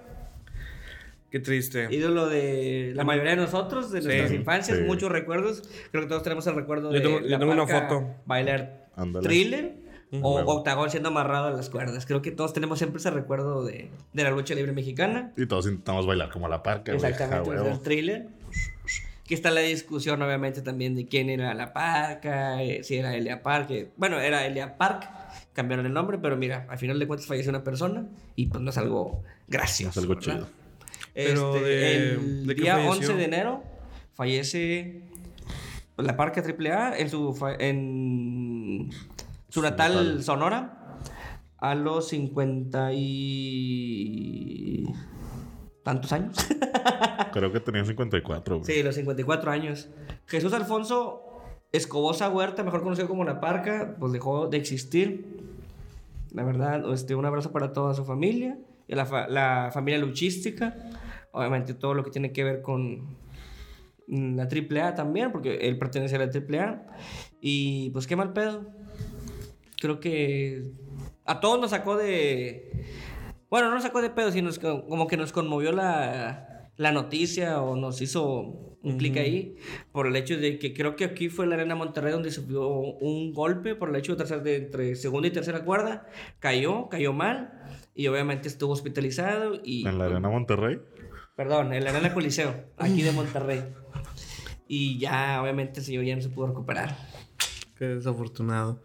Qué triste. ídolo de la mayoría de nosotros, de nuestras Sí, infancias, sí. muchos recuerdos. Creo que todos tenemos el recuerdo Yo de tengo- yo la tengo una Parca foto. bailar Ándale. thriller o Huevo. octagón siendo amarrado a las cuerdas. Creo que todos tenemos siempre ese recuerdo de, de la lucha libre mexicana. Y todos intentamos bailar como la parca, güey. Exactamente, el thriller. Que está la discusión, obviamente, también de quién era la parca, eh, si era Elia Park. que- bueno, era Elia Park, cambiaron el nombre, pero mira, al final de cuentas falleció una persona y pues no es algo gracioso. Es algo ¿verdad? chido. Pero Este, de- el ¿de qué día falleció? 11 de enero fallece la Parca AAA en su, en su natal natal. Sonora a los 50 y tantos años. Creo que tenía 54, güey. sí, los 54 años. Jesús Alfonso Escobosa Huerta, mejor conocido como La Parca, pues dejó de existir. La verdad, este, un abrazo para toda su familia y la, fa- la familia luchística. Obviamente todo lo que tiene que ver con la AAA también, porque él pertenece a la AAA. Y pues qué mal pedo. Creo que a todos nos sacó de... Bueno, no nos sacó de pedo, sino como que nos conmovió la, la noticia o nos hizo un clic ahí por el hecho de que creo que aquí fue la Arena Monterrey donde sufrió un golpe por el hecho de tercer de entre segunda y tercera cuerda. Cayó, cayó mal y obviamente estuvo hospitalizado y... En la Arena Monterrey. Perdón, en la Arena Coliseo, aquí de Monterrey. Y ya, obviamente, el señor ya no se pudo recuperar. Qué desafortunado.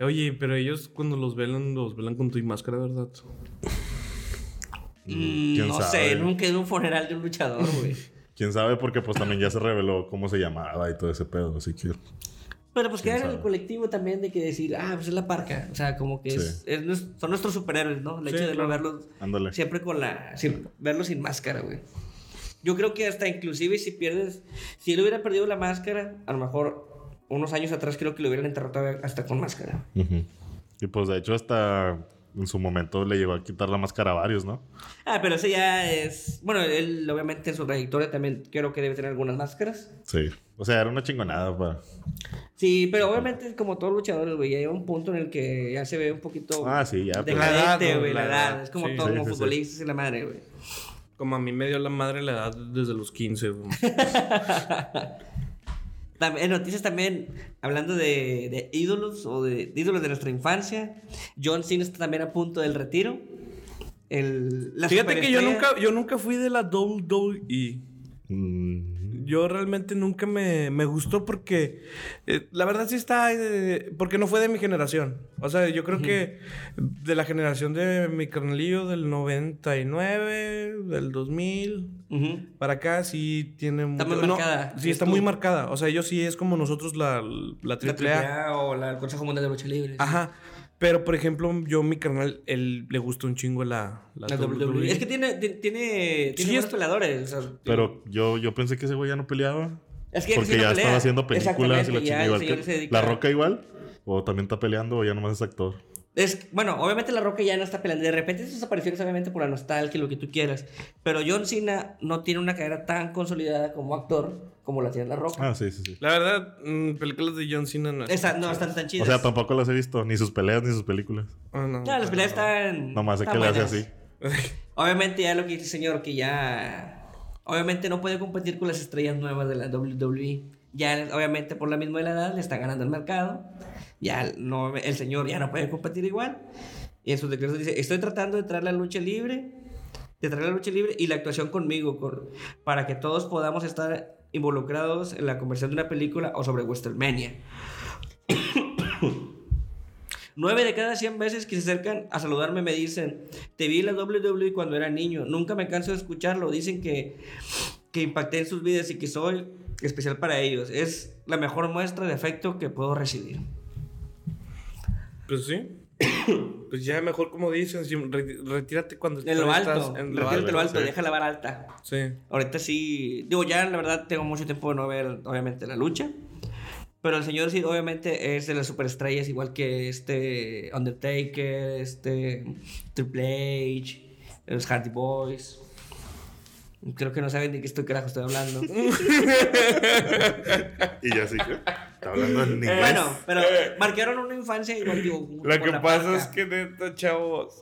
Oye, pero ellos cuando los velan, los velan con tu máscara, ¿verdad? Mm, ¿Quién no sabe? sé, nunca a un funeral de un luchador, güey. Quién sabe, porque pues también ya se reveló cómo se llamaba y todo ese pedo, así que. Pero pues queda en el colectivo también de que decir, ah, pues es la parca. O sea, como que es, son nuestros superhéroes, ¿no? El Sí, hecho de no verlos Ándale. siempre con la. sin- verlos sin máscara, güey. Yo creo que hasta inclusive si pierdes. Si él hubiera perdido la máscara, a lo mejor unos años atrás creo que lo hubieran enterrado hasta con máscara. Y pues de hecho, hasta en su momento le llegó a quitar la máscara a varios, ¿no? Ah, pero ese ya es. Bueno, él obviamente en su trayectoria también creo que debe tener algunas máscaras. Sí. O sea, era una chingonada para. Sí, pero obviamente como todos los luchadores, güey, ya hay un punto en el que ya se ve un poquito Ah, sí, ya. edad, decadente, ¿no? güey, la La edad. edad. Es como Sí, todo, sí, como sí, sí. futbolistas y la madre, güey. Como a mí me dio la madre la edad desde los 15. güey. En noticias también, hablando de, de ídolos o de, de ídolos de nuestra infancia, John Cena está también a punto del retiro. El, la Fíjate que yo nunca, yo nunca fui de la WWE. Mm, Yo realmente nunca me, me gustó porque eh, la verdad sí está, eh, porque no fue de mi generación. O sea, yo creo que de la generación de mi carnalillo del 99, del 2000, Ujú. para acá sí tiene Está muy no, marcada, sí, está tú. muy marcada. O sea, ellos sí es como nosotros la, la La triple A. AAA o la, el Consejo Mundial de Lucha Libre. Ajá. Pero, por ejemplo, yo, mi carnal, él le gustó un chingo la, la, La WWE. Es que tiene, ti- tiene, tiene Sí, buenos peleadores. o sea, Pero yo, yo pensé que ese güey ya no peleaba. Es que porque no ya pelea. estaba haciendo películas y la chingada ¿La Roca igual? ¿O también está peleando o ya nomás es actor? Es, bueno, obviamente La Roca ya no está peleando. De repente sus apariciones, obviamente, por la nostalgia y lo que tú quieras. Pero John Cena no tiene una carrera tan consolidada como actor como la tiene La Roca. Ah, sí, sí, sí. La verdad, mm, películas de John Cena no Esa- no están tan O chidas. sea, tampoco las he visto, ni sus peleas ni sus películas. Ah, no. Ya, las peleas están. Nomás sé están que le hace así. Obviamente, ya lo que dice el señor, que ya. Obviamente no puede competir con las estrellas nuevas de la WWE. Ya, obviamente, por la misma de la edad, le está ganando el mercado. Ya no, el señor ya no puede competir igual. Y en sus declaraciones dice: Estoy tratando de traer la lucha libre. De traer la lucha libre y la actuación conmigo. con- para que todos podamos estar involucrados en la conversión de una película o sobre WrestleMania. Nueve de cada 100 veces que se acercan a saludarme me dicen, te vi en la WWE cuando era niño, nunca me canso de escucharlo, dicen que, que impacté en sus vidas y que soy especial para ellos. Es la mejor muestra de afecto que puedo recibir. Pues sí. pues ya mejor como re- retírate cuando En lo estás alto, en lo retírate alto. lo alto, sí. deja la vara alta. Sí. Ahorita sí, digo, ya la verdad tengo mucho tiempo de no ver, obviamente, la lucha. Pero el señor sí, obviamente, es de las superestrellas, igual que este Undertaker, este Triple H, los Hardy Boys. Creo que no saben de qué estoy carajo estoy hablando. Y ya sí que está hablando en inglés. bueno, pero marcaron una infancia igual, digo. Lo que la pasa parca. es que neta, chavos,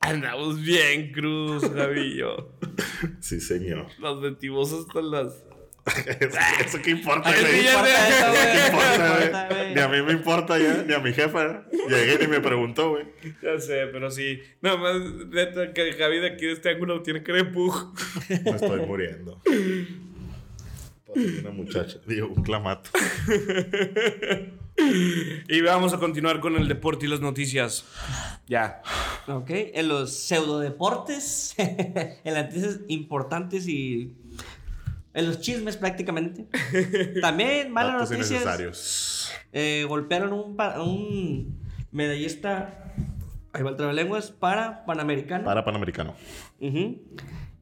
andamos bien cruz, Javillo. Sí, señor. Nos metimos hasta las... ¿Eso, eso qué importa, güey? importa eso, güey? ¿Qué importa, güey? importa, güey. Ni a mí me importa ya, ni a mi jefa. Llegué y me preguntó, güey. Ya sé, pero sí. Nada más, neta, que Javi de aquí de este ángulo tiene de pug. Me estoy muriendo. Pasé una muchacha, digo, un clamato. Y vamos a continuar con el deporte y las noticias. Ya. Ok, en los pseudodeportes, en las noticias importantes y en los chismes prácticamente. También malas Datos noticias. innecesarios. Eh, golpearon un, un medallista, ahí va el trabalenguas, para Panamericano. Para Panamericano.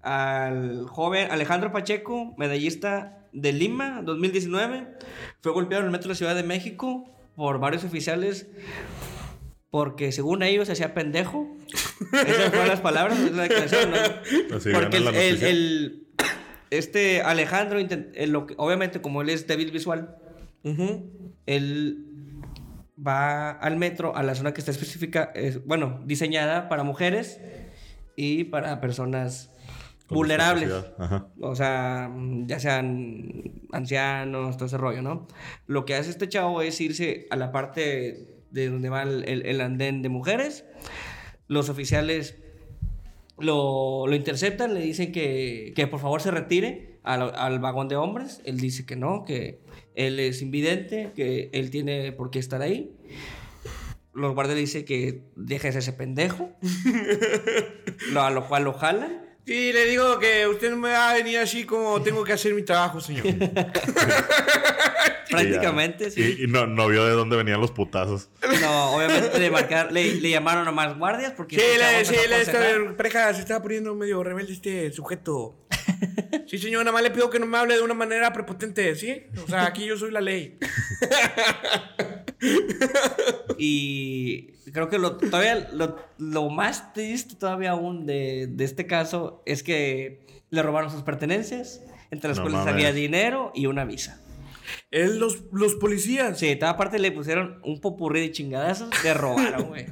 Al joven Alejandro Pacheco, medallista de Lima 2019, fue golpeado en el metro de la Ciudad de México por varios oficiales porque según ellos se hacía pendejo. Esas fueron las palabras, es la declaración, ¿no? Así Porque el, gana la el- noticia. el- este Alejandro, intent- eh, lo que- obviamente como él es débil visual, él va al metro, a la zona que está específica, es, bueno, diseñada para mujeres y para personas Con vulnerables. O sea, ya sean ancianos, todo ese rollo, ¿no? Lo que hace este chavo es irse a la parte de donde va el, el- el andén de mujeres. Los oficiales lo, lo interceptan, le dicen que, que por favor se retire al, al vagón de hombres. Él dice que no, que él es invidente, que él tiene por qué estar ahí. Los guardias le dicen que deje de ser ese pendejo. Lo- a lo cual lo jalan. Sí, le digo que usted no me va a venir así como tengo que hacer mi trabajo, señor. Prácticamente, Y, sí. y no, no vio de dónde venían los putazos. No, obviamente le, marcar, le, le llamaron a más guardias porque... Sí, le, sí, aconsejar. esta pareja se estaba poniendo medio rebelde este sujeto. Sí, señor, nada más le pido que no me hable de una manera prepotente, ¿sí? O sea, aquí yo soy la ley. Y creo que lo, todavía lo, lo más triste todavía aún de, de este caso es que le robaron sus pertenencias, entre las No cuales mames. había dinero y una visa. Él, los, los policías. Sí, toda parte le pusieron un popurrí de chingadazos, le robaron, güey.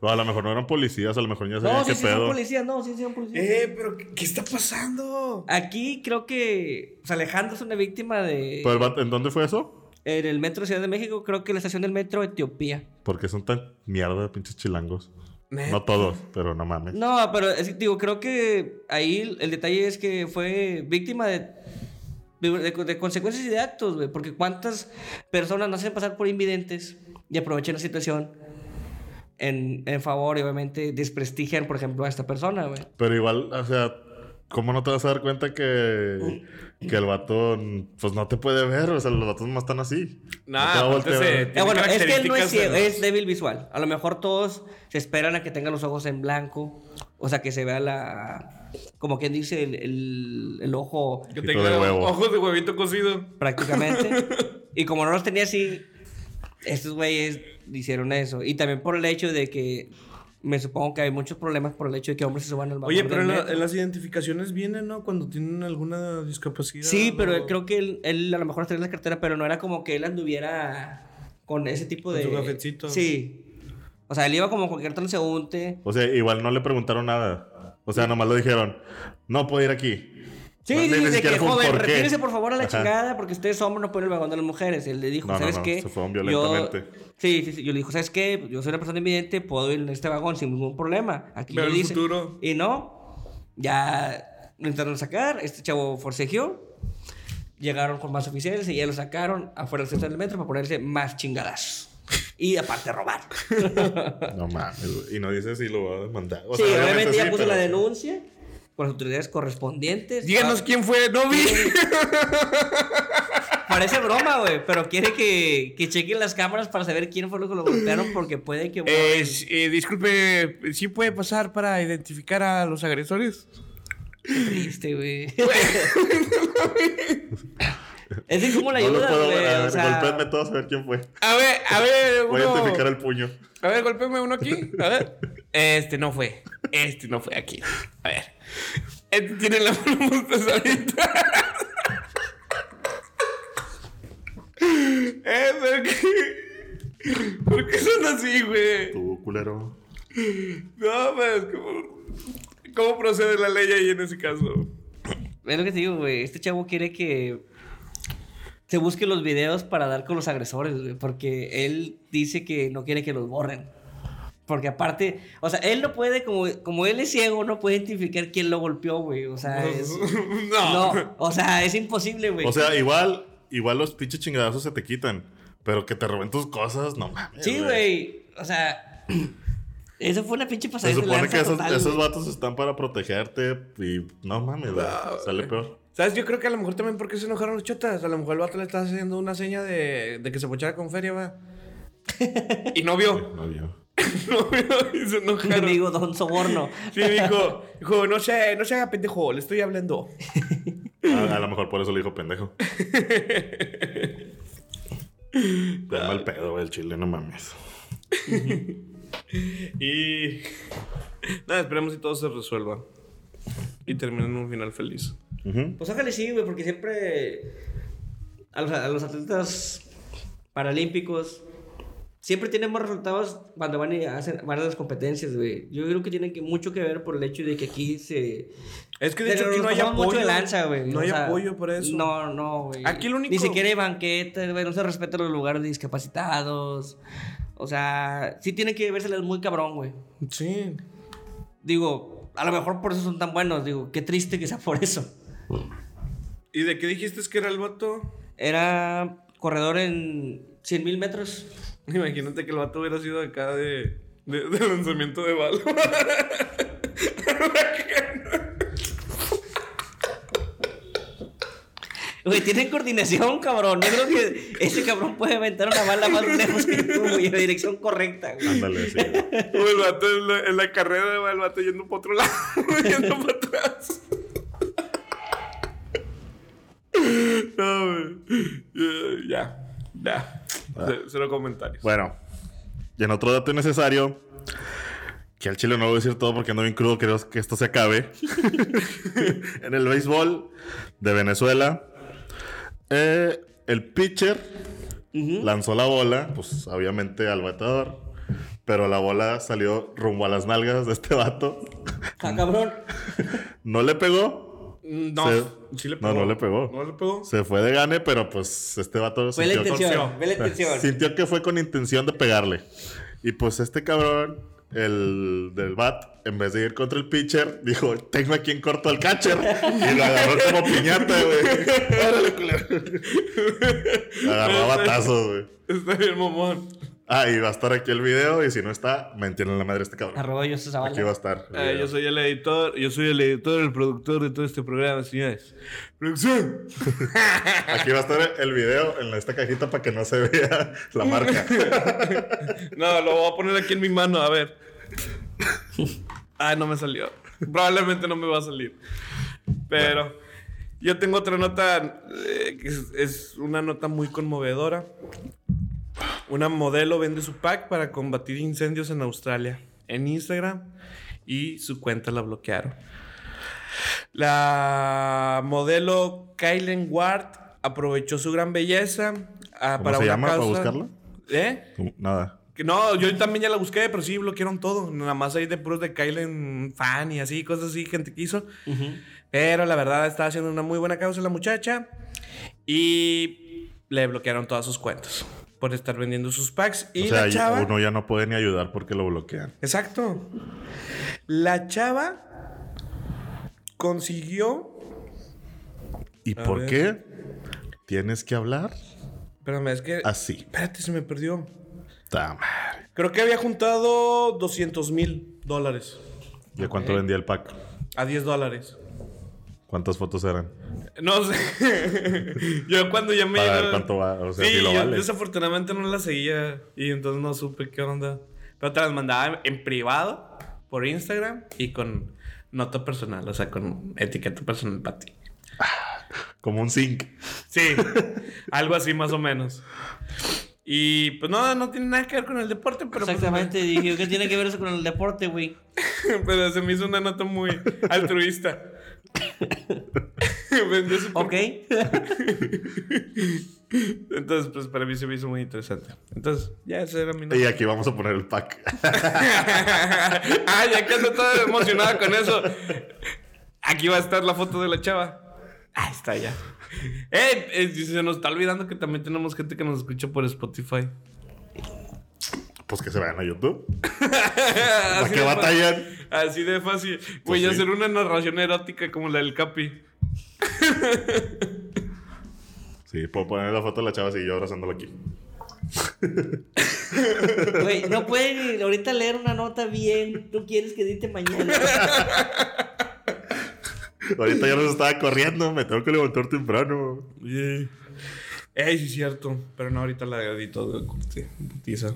O a lo mejor no eran policías, a lo mejor ya sabían No, sí, qué sí, son pedo. policías, no, sí, sí, son policías. Eh, pero ¿qué, qué está pasando? Aquí creo que pues, Alejandro es una víctima de... Pero el vato- ¿En dónde fue eso? En el metro de Ciudad de México, creo que la estación del metro Etiopía. Porque son tan mierda de pinches chilangos. Neta. No todos, pero no mames. No, pero es digo, creo que ahí el detalle es que fue víctima de, de, de- consecuencias y de actos, güey. Porque cuántas personas no hacen pasar por invidentes y aprovechan la situación en, en favor y obviamente desprestigian, por ejemplo, a esta persona, güey. Pero igual, o sea, ¿cómo no te vas a dar cuenta que, que el vato, pues no te puede ver? O sea, los vatos no están así. Nah, No. Eh, bueno, es que él no es ciego, de- es débil visual. A lo mejor todos se esperan a que tengan los ojos en blanco. O sea, que se vea la... Como quien dice, el, el, el ojo Que tenga de huevo. ojos de huevito cocido. prácticamente. y como no los tenía así, estos güeyes hicieron eso. Y también por el hecho de que me supongo que hay muchos problemas por el hecho de que hombres se suban al vagón Oye, pero en, la- en las identificaciones vienen, ¿no? Cuando tienen alguna discapacidad. Sí, pero creo que él, él a lo mejor tenía la cartera, pero no era como que él anduviera con ese tipo Con de... su gafetcito. Sí. O sea, él iba como cualquier transeúnte. O sea, igual no le preguntaron nada. O sea, nomás lo dijeron, no puedo ir aquí. Sí, No, sí, de que joven, por retírese por favor a la Ajá. chingada porque ustedes hombres no pueden al vagón de las mujeres. Él le dijo, No, ¿sabes no, qué? se fueron Yo- violentamente. Sí, sí, sí. Yo le dijo, ¿sabes qué? Yo soy una persona invidente, puedo ir en este vagón sin ningún problema. Aquí el dice. futuro. Y no, ya lo intentaron sacar, este chavo forcejeó. Llegaron con más oficiales y ya lo sacaron afuera del centro del metro para ponerse más chingadas. Y aparte robar. No mames. Y no dice si lo va a demandar. O sí, sea, obviamente ya sí, puso pero- la denuncia con las autoridades correspondientes. Díganos Ah, quién fue, no vi. Parece broma, güey, pero quiere que, que chequen las cámaras para saber quién fue lo que lo golpearon porque puede que... Eh, eh, disculpe, ¿sí puede pasar para identificar a los agresores? Triste, güey. es que cómo le No lo ayudas, puedo güey. o sea, golpéenme todos a ver quién fue. A ver, a ver, Voy a uno. identificar el puño. A ver, golpéame uno aquí. A ver. Este no fue. Este no fue aquí. A ver. Este tiene la mano pesadita. Eh, pero qué. ¿Por qué son así, güey? Tu culero. No, pues, ¿cómo, ¿cómo procede la ley ahí en ese caso? Es lo que te digo, güey. Este chavo quiere que se busque los videos para dar con los agresores, güey. Porque él dice que no quiere que los borren. Porque aparte, o sea, él no puede, como, como él es ciego, no puede identificar quién lo golpeó, güey. O sea, es... No. No, o sea, es imposible, güey. O sea, igual, igual los pinches chingadazos se te quitan. Pero que te roben tus cosas, no mames. sí, güey. O sea, eso fue una pinche Se pasada de supone lanza que esos, total, esos vatos están para protegerte y no mames, sale peor. ¿Sabes? Yo creo que a lo mejor también porque se enojaron los chotas. A lo mejor el vato le está haciendo una seña de, de que se pochara con feria, va. Y no vio. No, yo. No y se Mi enojaron. amigo Don Soborno. Sí, dijo, dijo, no sé, no se haga pendejo, le estoy hablando. A, a lo mejor por eso le dijo pendejo. Da mal pedo, güey, el chile, no mames. Y. Nada, esperemos que todo se resuelva. Y termine en un final feliz. Pues ojalá sí, güey, porque siempre a los, a los atletas paralímpicos siempre tienen más resultados cuando van y hacen van a las competencias, güey. Yo creo que tiene que, mucho que ver por el hecho de que aquí se... Es que de hecho aquí no hay apoyo. mucho de lanza, güey. No o hay sea, apoyo por eso. No, no, güey. Aquí lo único- Ni siquiera hay banquetas, güey. No se respetan los lugares de discapacitados. O sea, sí tiene que vérselas muy cabrón, güey. Sí. Digo, a lo mejor por eso son tan buenos. Digo, qué triste que sea por eso. ¿Y de qué dijiste que era el vato? Era corredor en 100 mil metros. Imagínate que el vato hubiera sido acá de, de, de lanzamiento de bala. Güey, tienen coordinación, cabrón. Yo creo que ese cabrón puede aventar una bala más lejos que tú, güey, en la dirección correcta, güey. Ándale, sí. güey. O el vato en la, en la carrera, va el vato yendo para otro lado, yendo para atrás. No, güey. Ya, ya. Cero comentarios. Bueno, y en otro dato innecesario, que al chile no voy a decir todo porque ando bien crudo, creo que esto se acabe. en el béisbol de Venezuela, eh, el pitcher lanzó la bola, pues obviamente al bateador. Pero la bola salió rumbo a las nalgas de este vato. Ah, cabrón. No le pegó. No, Se- sí le No, pegó. no le pegó. No le pegó. Se fue de gane, pero pues este vato Fue la sintió, intención. Fue la intención. sintió que fue con intención de pegarle. Y pues este cabrón, el del bat, en vez de ir contra el pitcher, dijo, tengo aquí en corto al catcher. Y lo agarró como piñata, güey. Órale, culero. Lo agarró a batazos, güey. Está bien, mamón. Ah, y va a estar aquí el video. Y si no está, me entienden la madre este cabrón. Arroba yo Aquí va a estar. Ah, yo soy el editor, yo soy el editor, el productor de todo este programa, señores. Producción. Aquí va a estar el video en esta cajita para que no se vea la marca. No, lo voy a poner aquí en mi mano, a ver. Ah, no me salió. Probablemente no me va a salir. Pero yo tengo otra nota eh, que es, es una nota muy conmovedora. Una modelo vende su pack para combatir incendios en Australia en Instagram y su cuenta la bloquearon. La modelo Kylen Ward aprovechó su gran belleza ah, ¿Cómo para se una llama? ¿Para buscarla? ¿Eh? Nada. No, yo también ya la busqué, pero sí bloquearon todo. Nada más hay de puros de Kylen fan y así, cosas así, gente que hizo. Pero la verdad estaba haciendo una muy buena causa la muchacha. Y le bloquearon todas sus cuentas por estar vendiendo sus packs. Y o sea, la chava. uno ya no puede ni ayudar porque lo bloquean. Exacto. La chava consiguió. ¿Y A por ver. qué tienes que hablar Espérame, es que. así? Espérate, se me perdió. Ta madre. Creo que había juntado 200 mil dólares. ¿Y a cuánto vendía el pack? A 10 dólares. ¿Cuántas fotos eran? No sé. yo cuando ya me Para ver cuánto va. O sea, sí, si lo yo vale. desafortunadamente no la seguía y entonces no supe qué onda. Pero te las mandaba en privado por Instagram y con nota personal, o sea, con etiqueta personal para ti. Como un zinc. Sí, algo así más o menos. Y pues no, no tiene nada que ver con el deporte, pero, pues, Exactamente, dije, ¿qué tiene que ver eso con el deporte, güey? pero se me hizo una nota muy altruista. Vendió su Ok. Entonces, pues para mí se me hizo muy interesante. Entonces, ya esa era mi nota. Y aquí vamos a poner el pack. ah, ya que ando toda emocionada con eso. Aquí va a estar la foto de la chava. Ahí está ya. Eh, eh, se nos está olvidando que también tenemos gente que nos escucha por Spotify. Pues que se vayan a YouTube. ¿Para ¿Para qué batallan? Así de fácil. Voy a sí. hacer una narración erótica como la del Capi. Sí, puedo poner la foto de la chava así yo abrazándolo aquí. Güey, no pueden ahorita leer una nota bien. Tú quieres que edite mañana. Ahorita ya nos estaba corriendo, me tengo que levantar temprano. Ey, sí es cierto. Pero no, ahorita la edito de corte. putiza.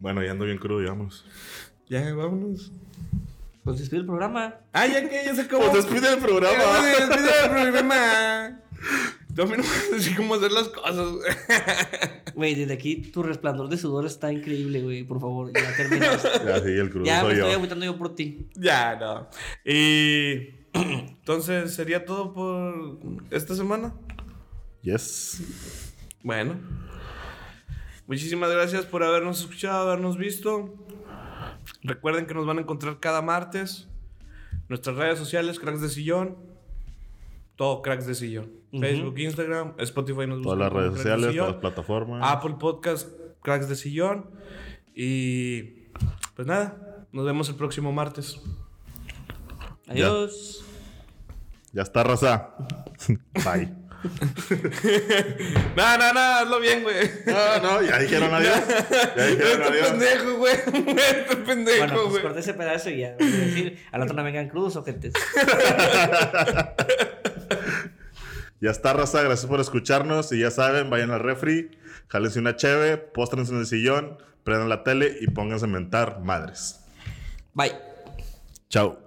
Bueno, ya ando bien crudo, digamos. Ya, vámonos. Pues despide el programa. Ah, ya que ya se acabó. Pues despide el programa. Ya, despide el programa. Tú a mí no me decir cómo hacer las cosas. Güey, desde aquí tu resplandor de sudor está increíble, güey. Por favor, ya terminaste. Ya, sí, el crudo ya me estoy yo. agüitando yo por ti. ya, no. Y entonces, ¿sería todo por esta semana? Yes. Bueno. Muchísimas gracias por habernos escuchado, habernos visto. Recuerden que nos van a encontrar cada martes. Nuestras redes sociales, Cracks de Sillón. Todo Cracks de Sillón. Facebook, Instagram, Spotify nos Todas las redes sociales, todas las plataformas. Apple Podcast, Cracks de Sillón. Y pues nada, nos vemos el próximo martes. Adiós. Ya está, raza. Bye. No, no, no, hazlo bien, güey. No, no, ya dijeron adiós. Ya dijeron Este adiós. pendejo, güey. Este pendejo, Bueno, pues güey. corté ese pedazo y ya. Voy a decir, al otro no vengan crudos o gente. Ya está, raza. Gracias por escucharnos. Y ya saben, vayan al refri, jálense una cheve, póstrense en el sillón, prendan la tele y pónganse a mentar madres. Bye. Chao.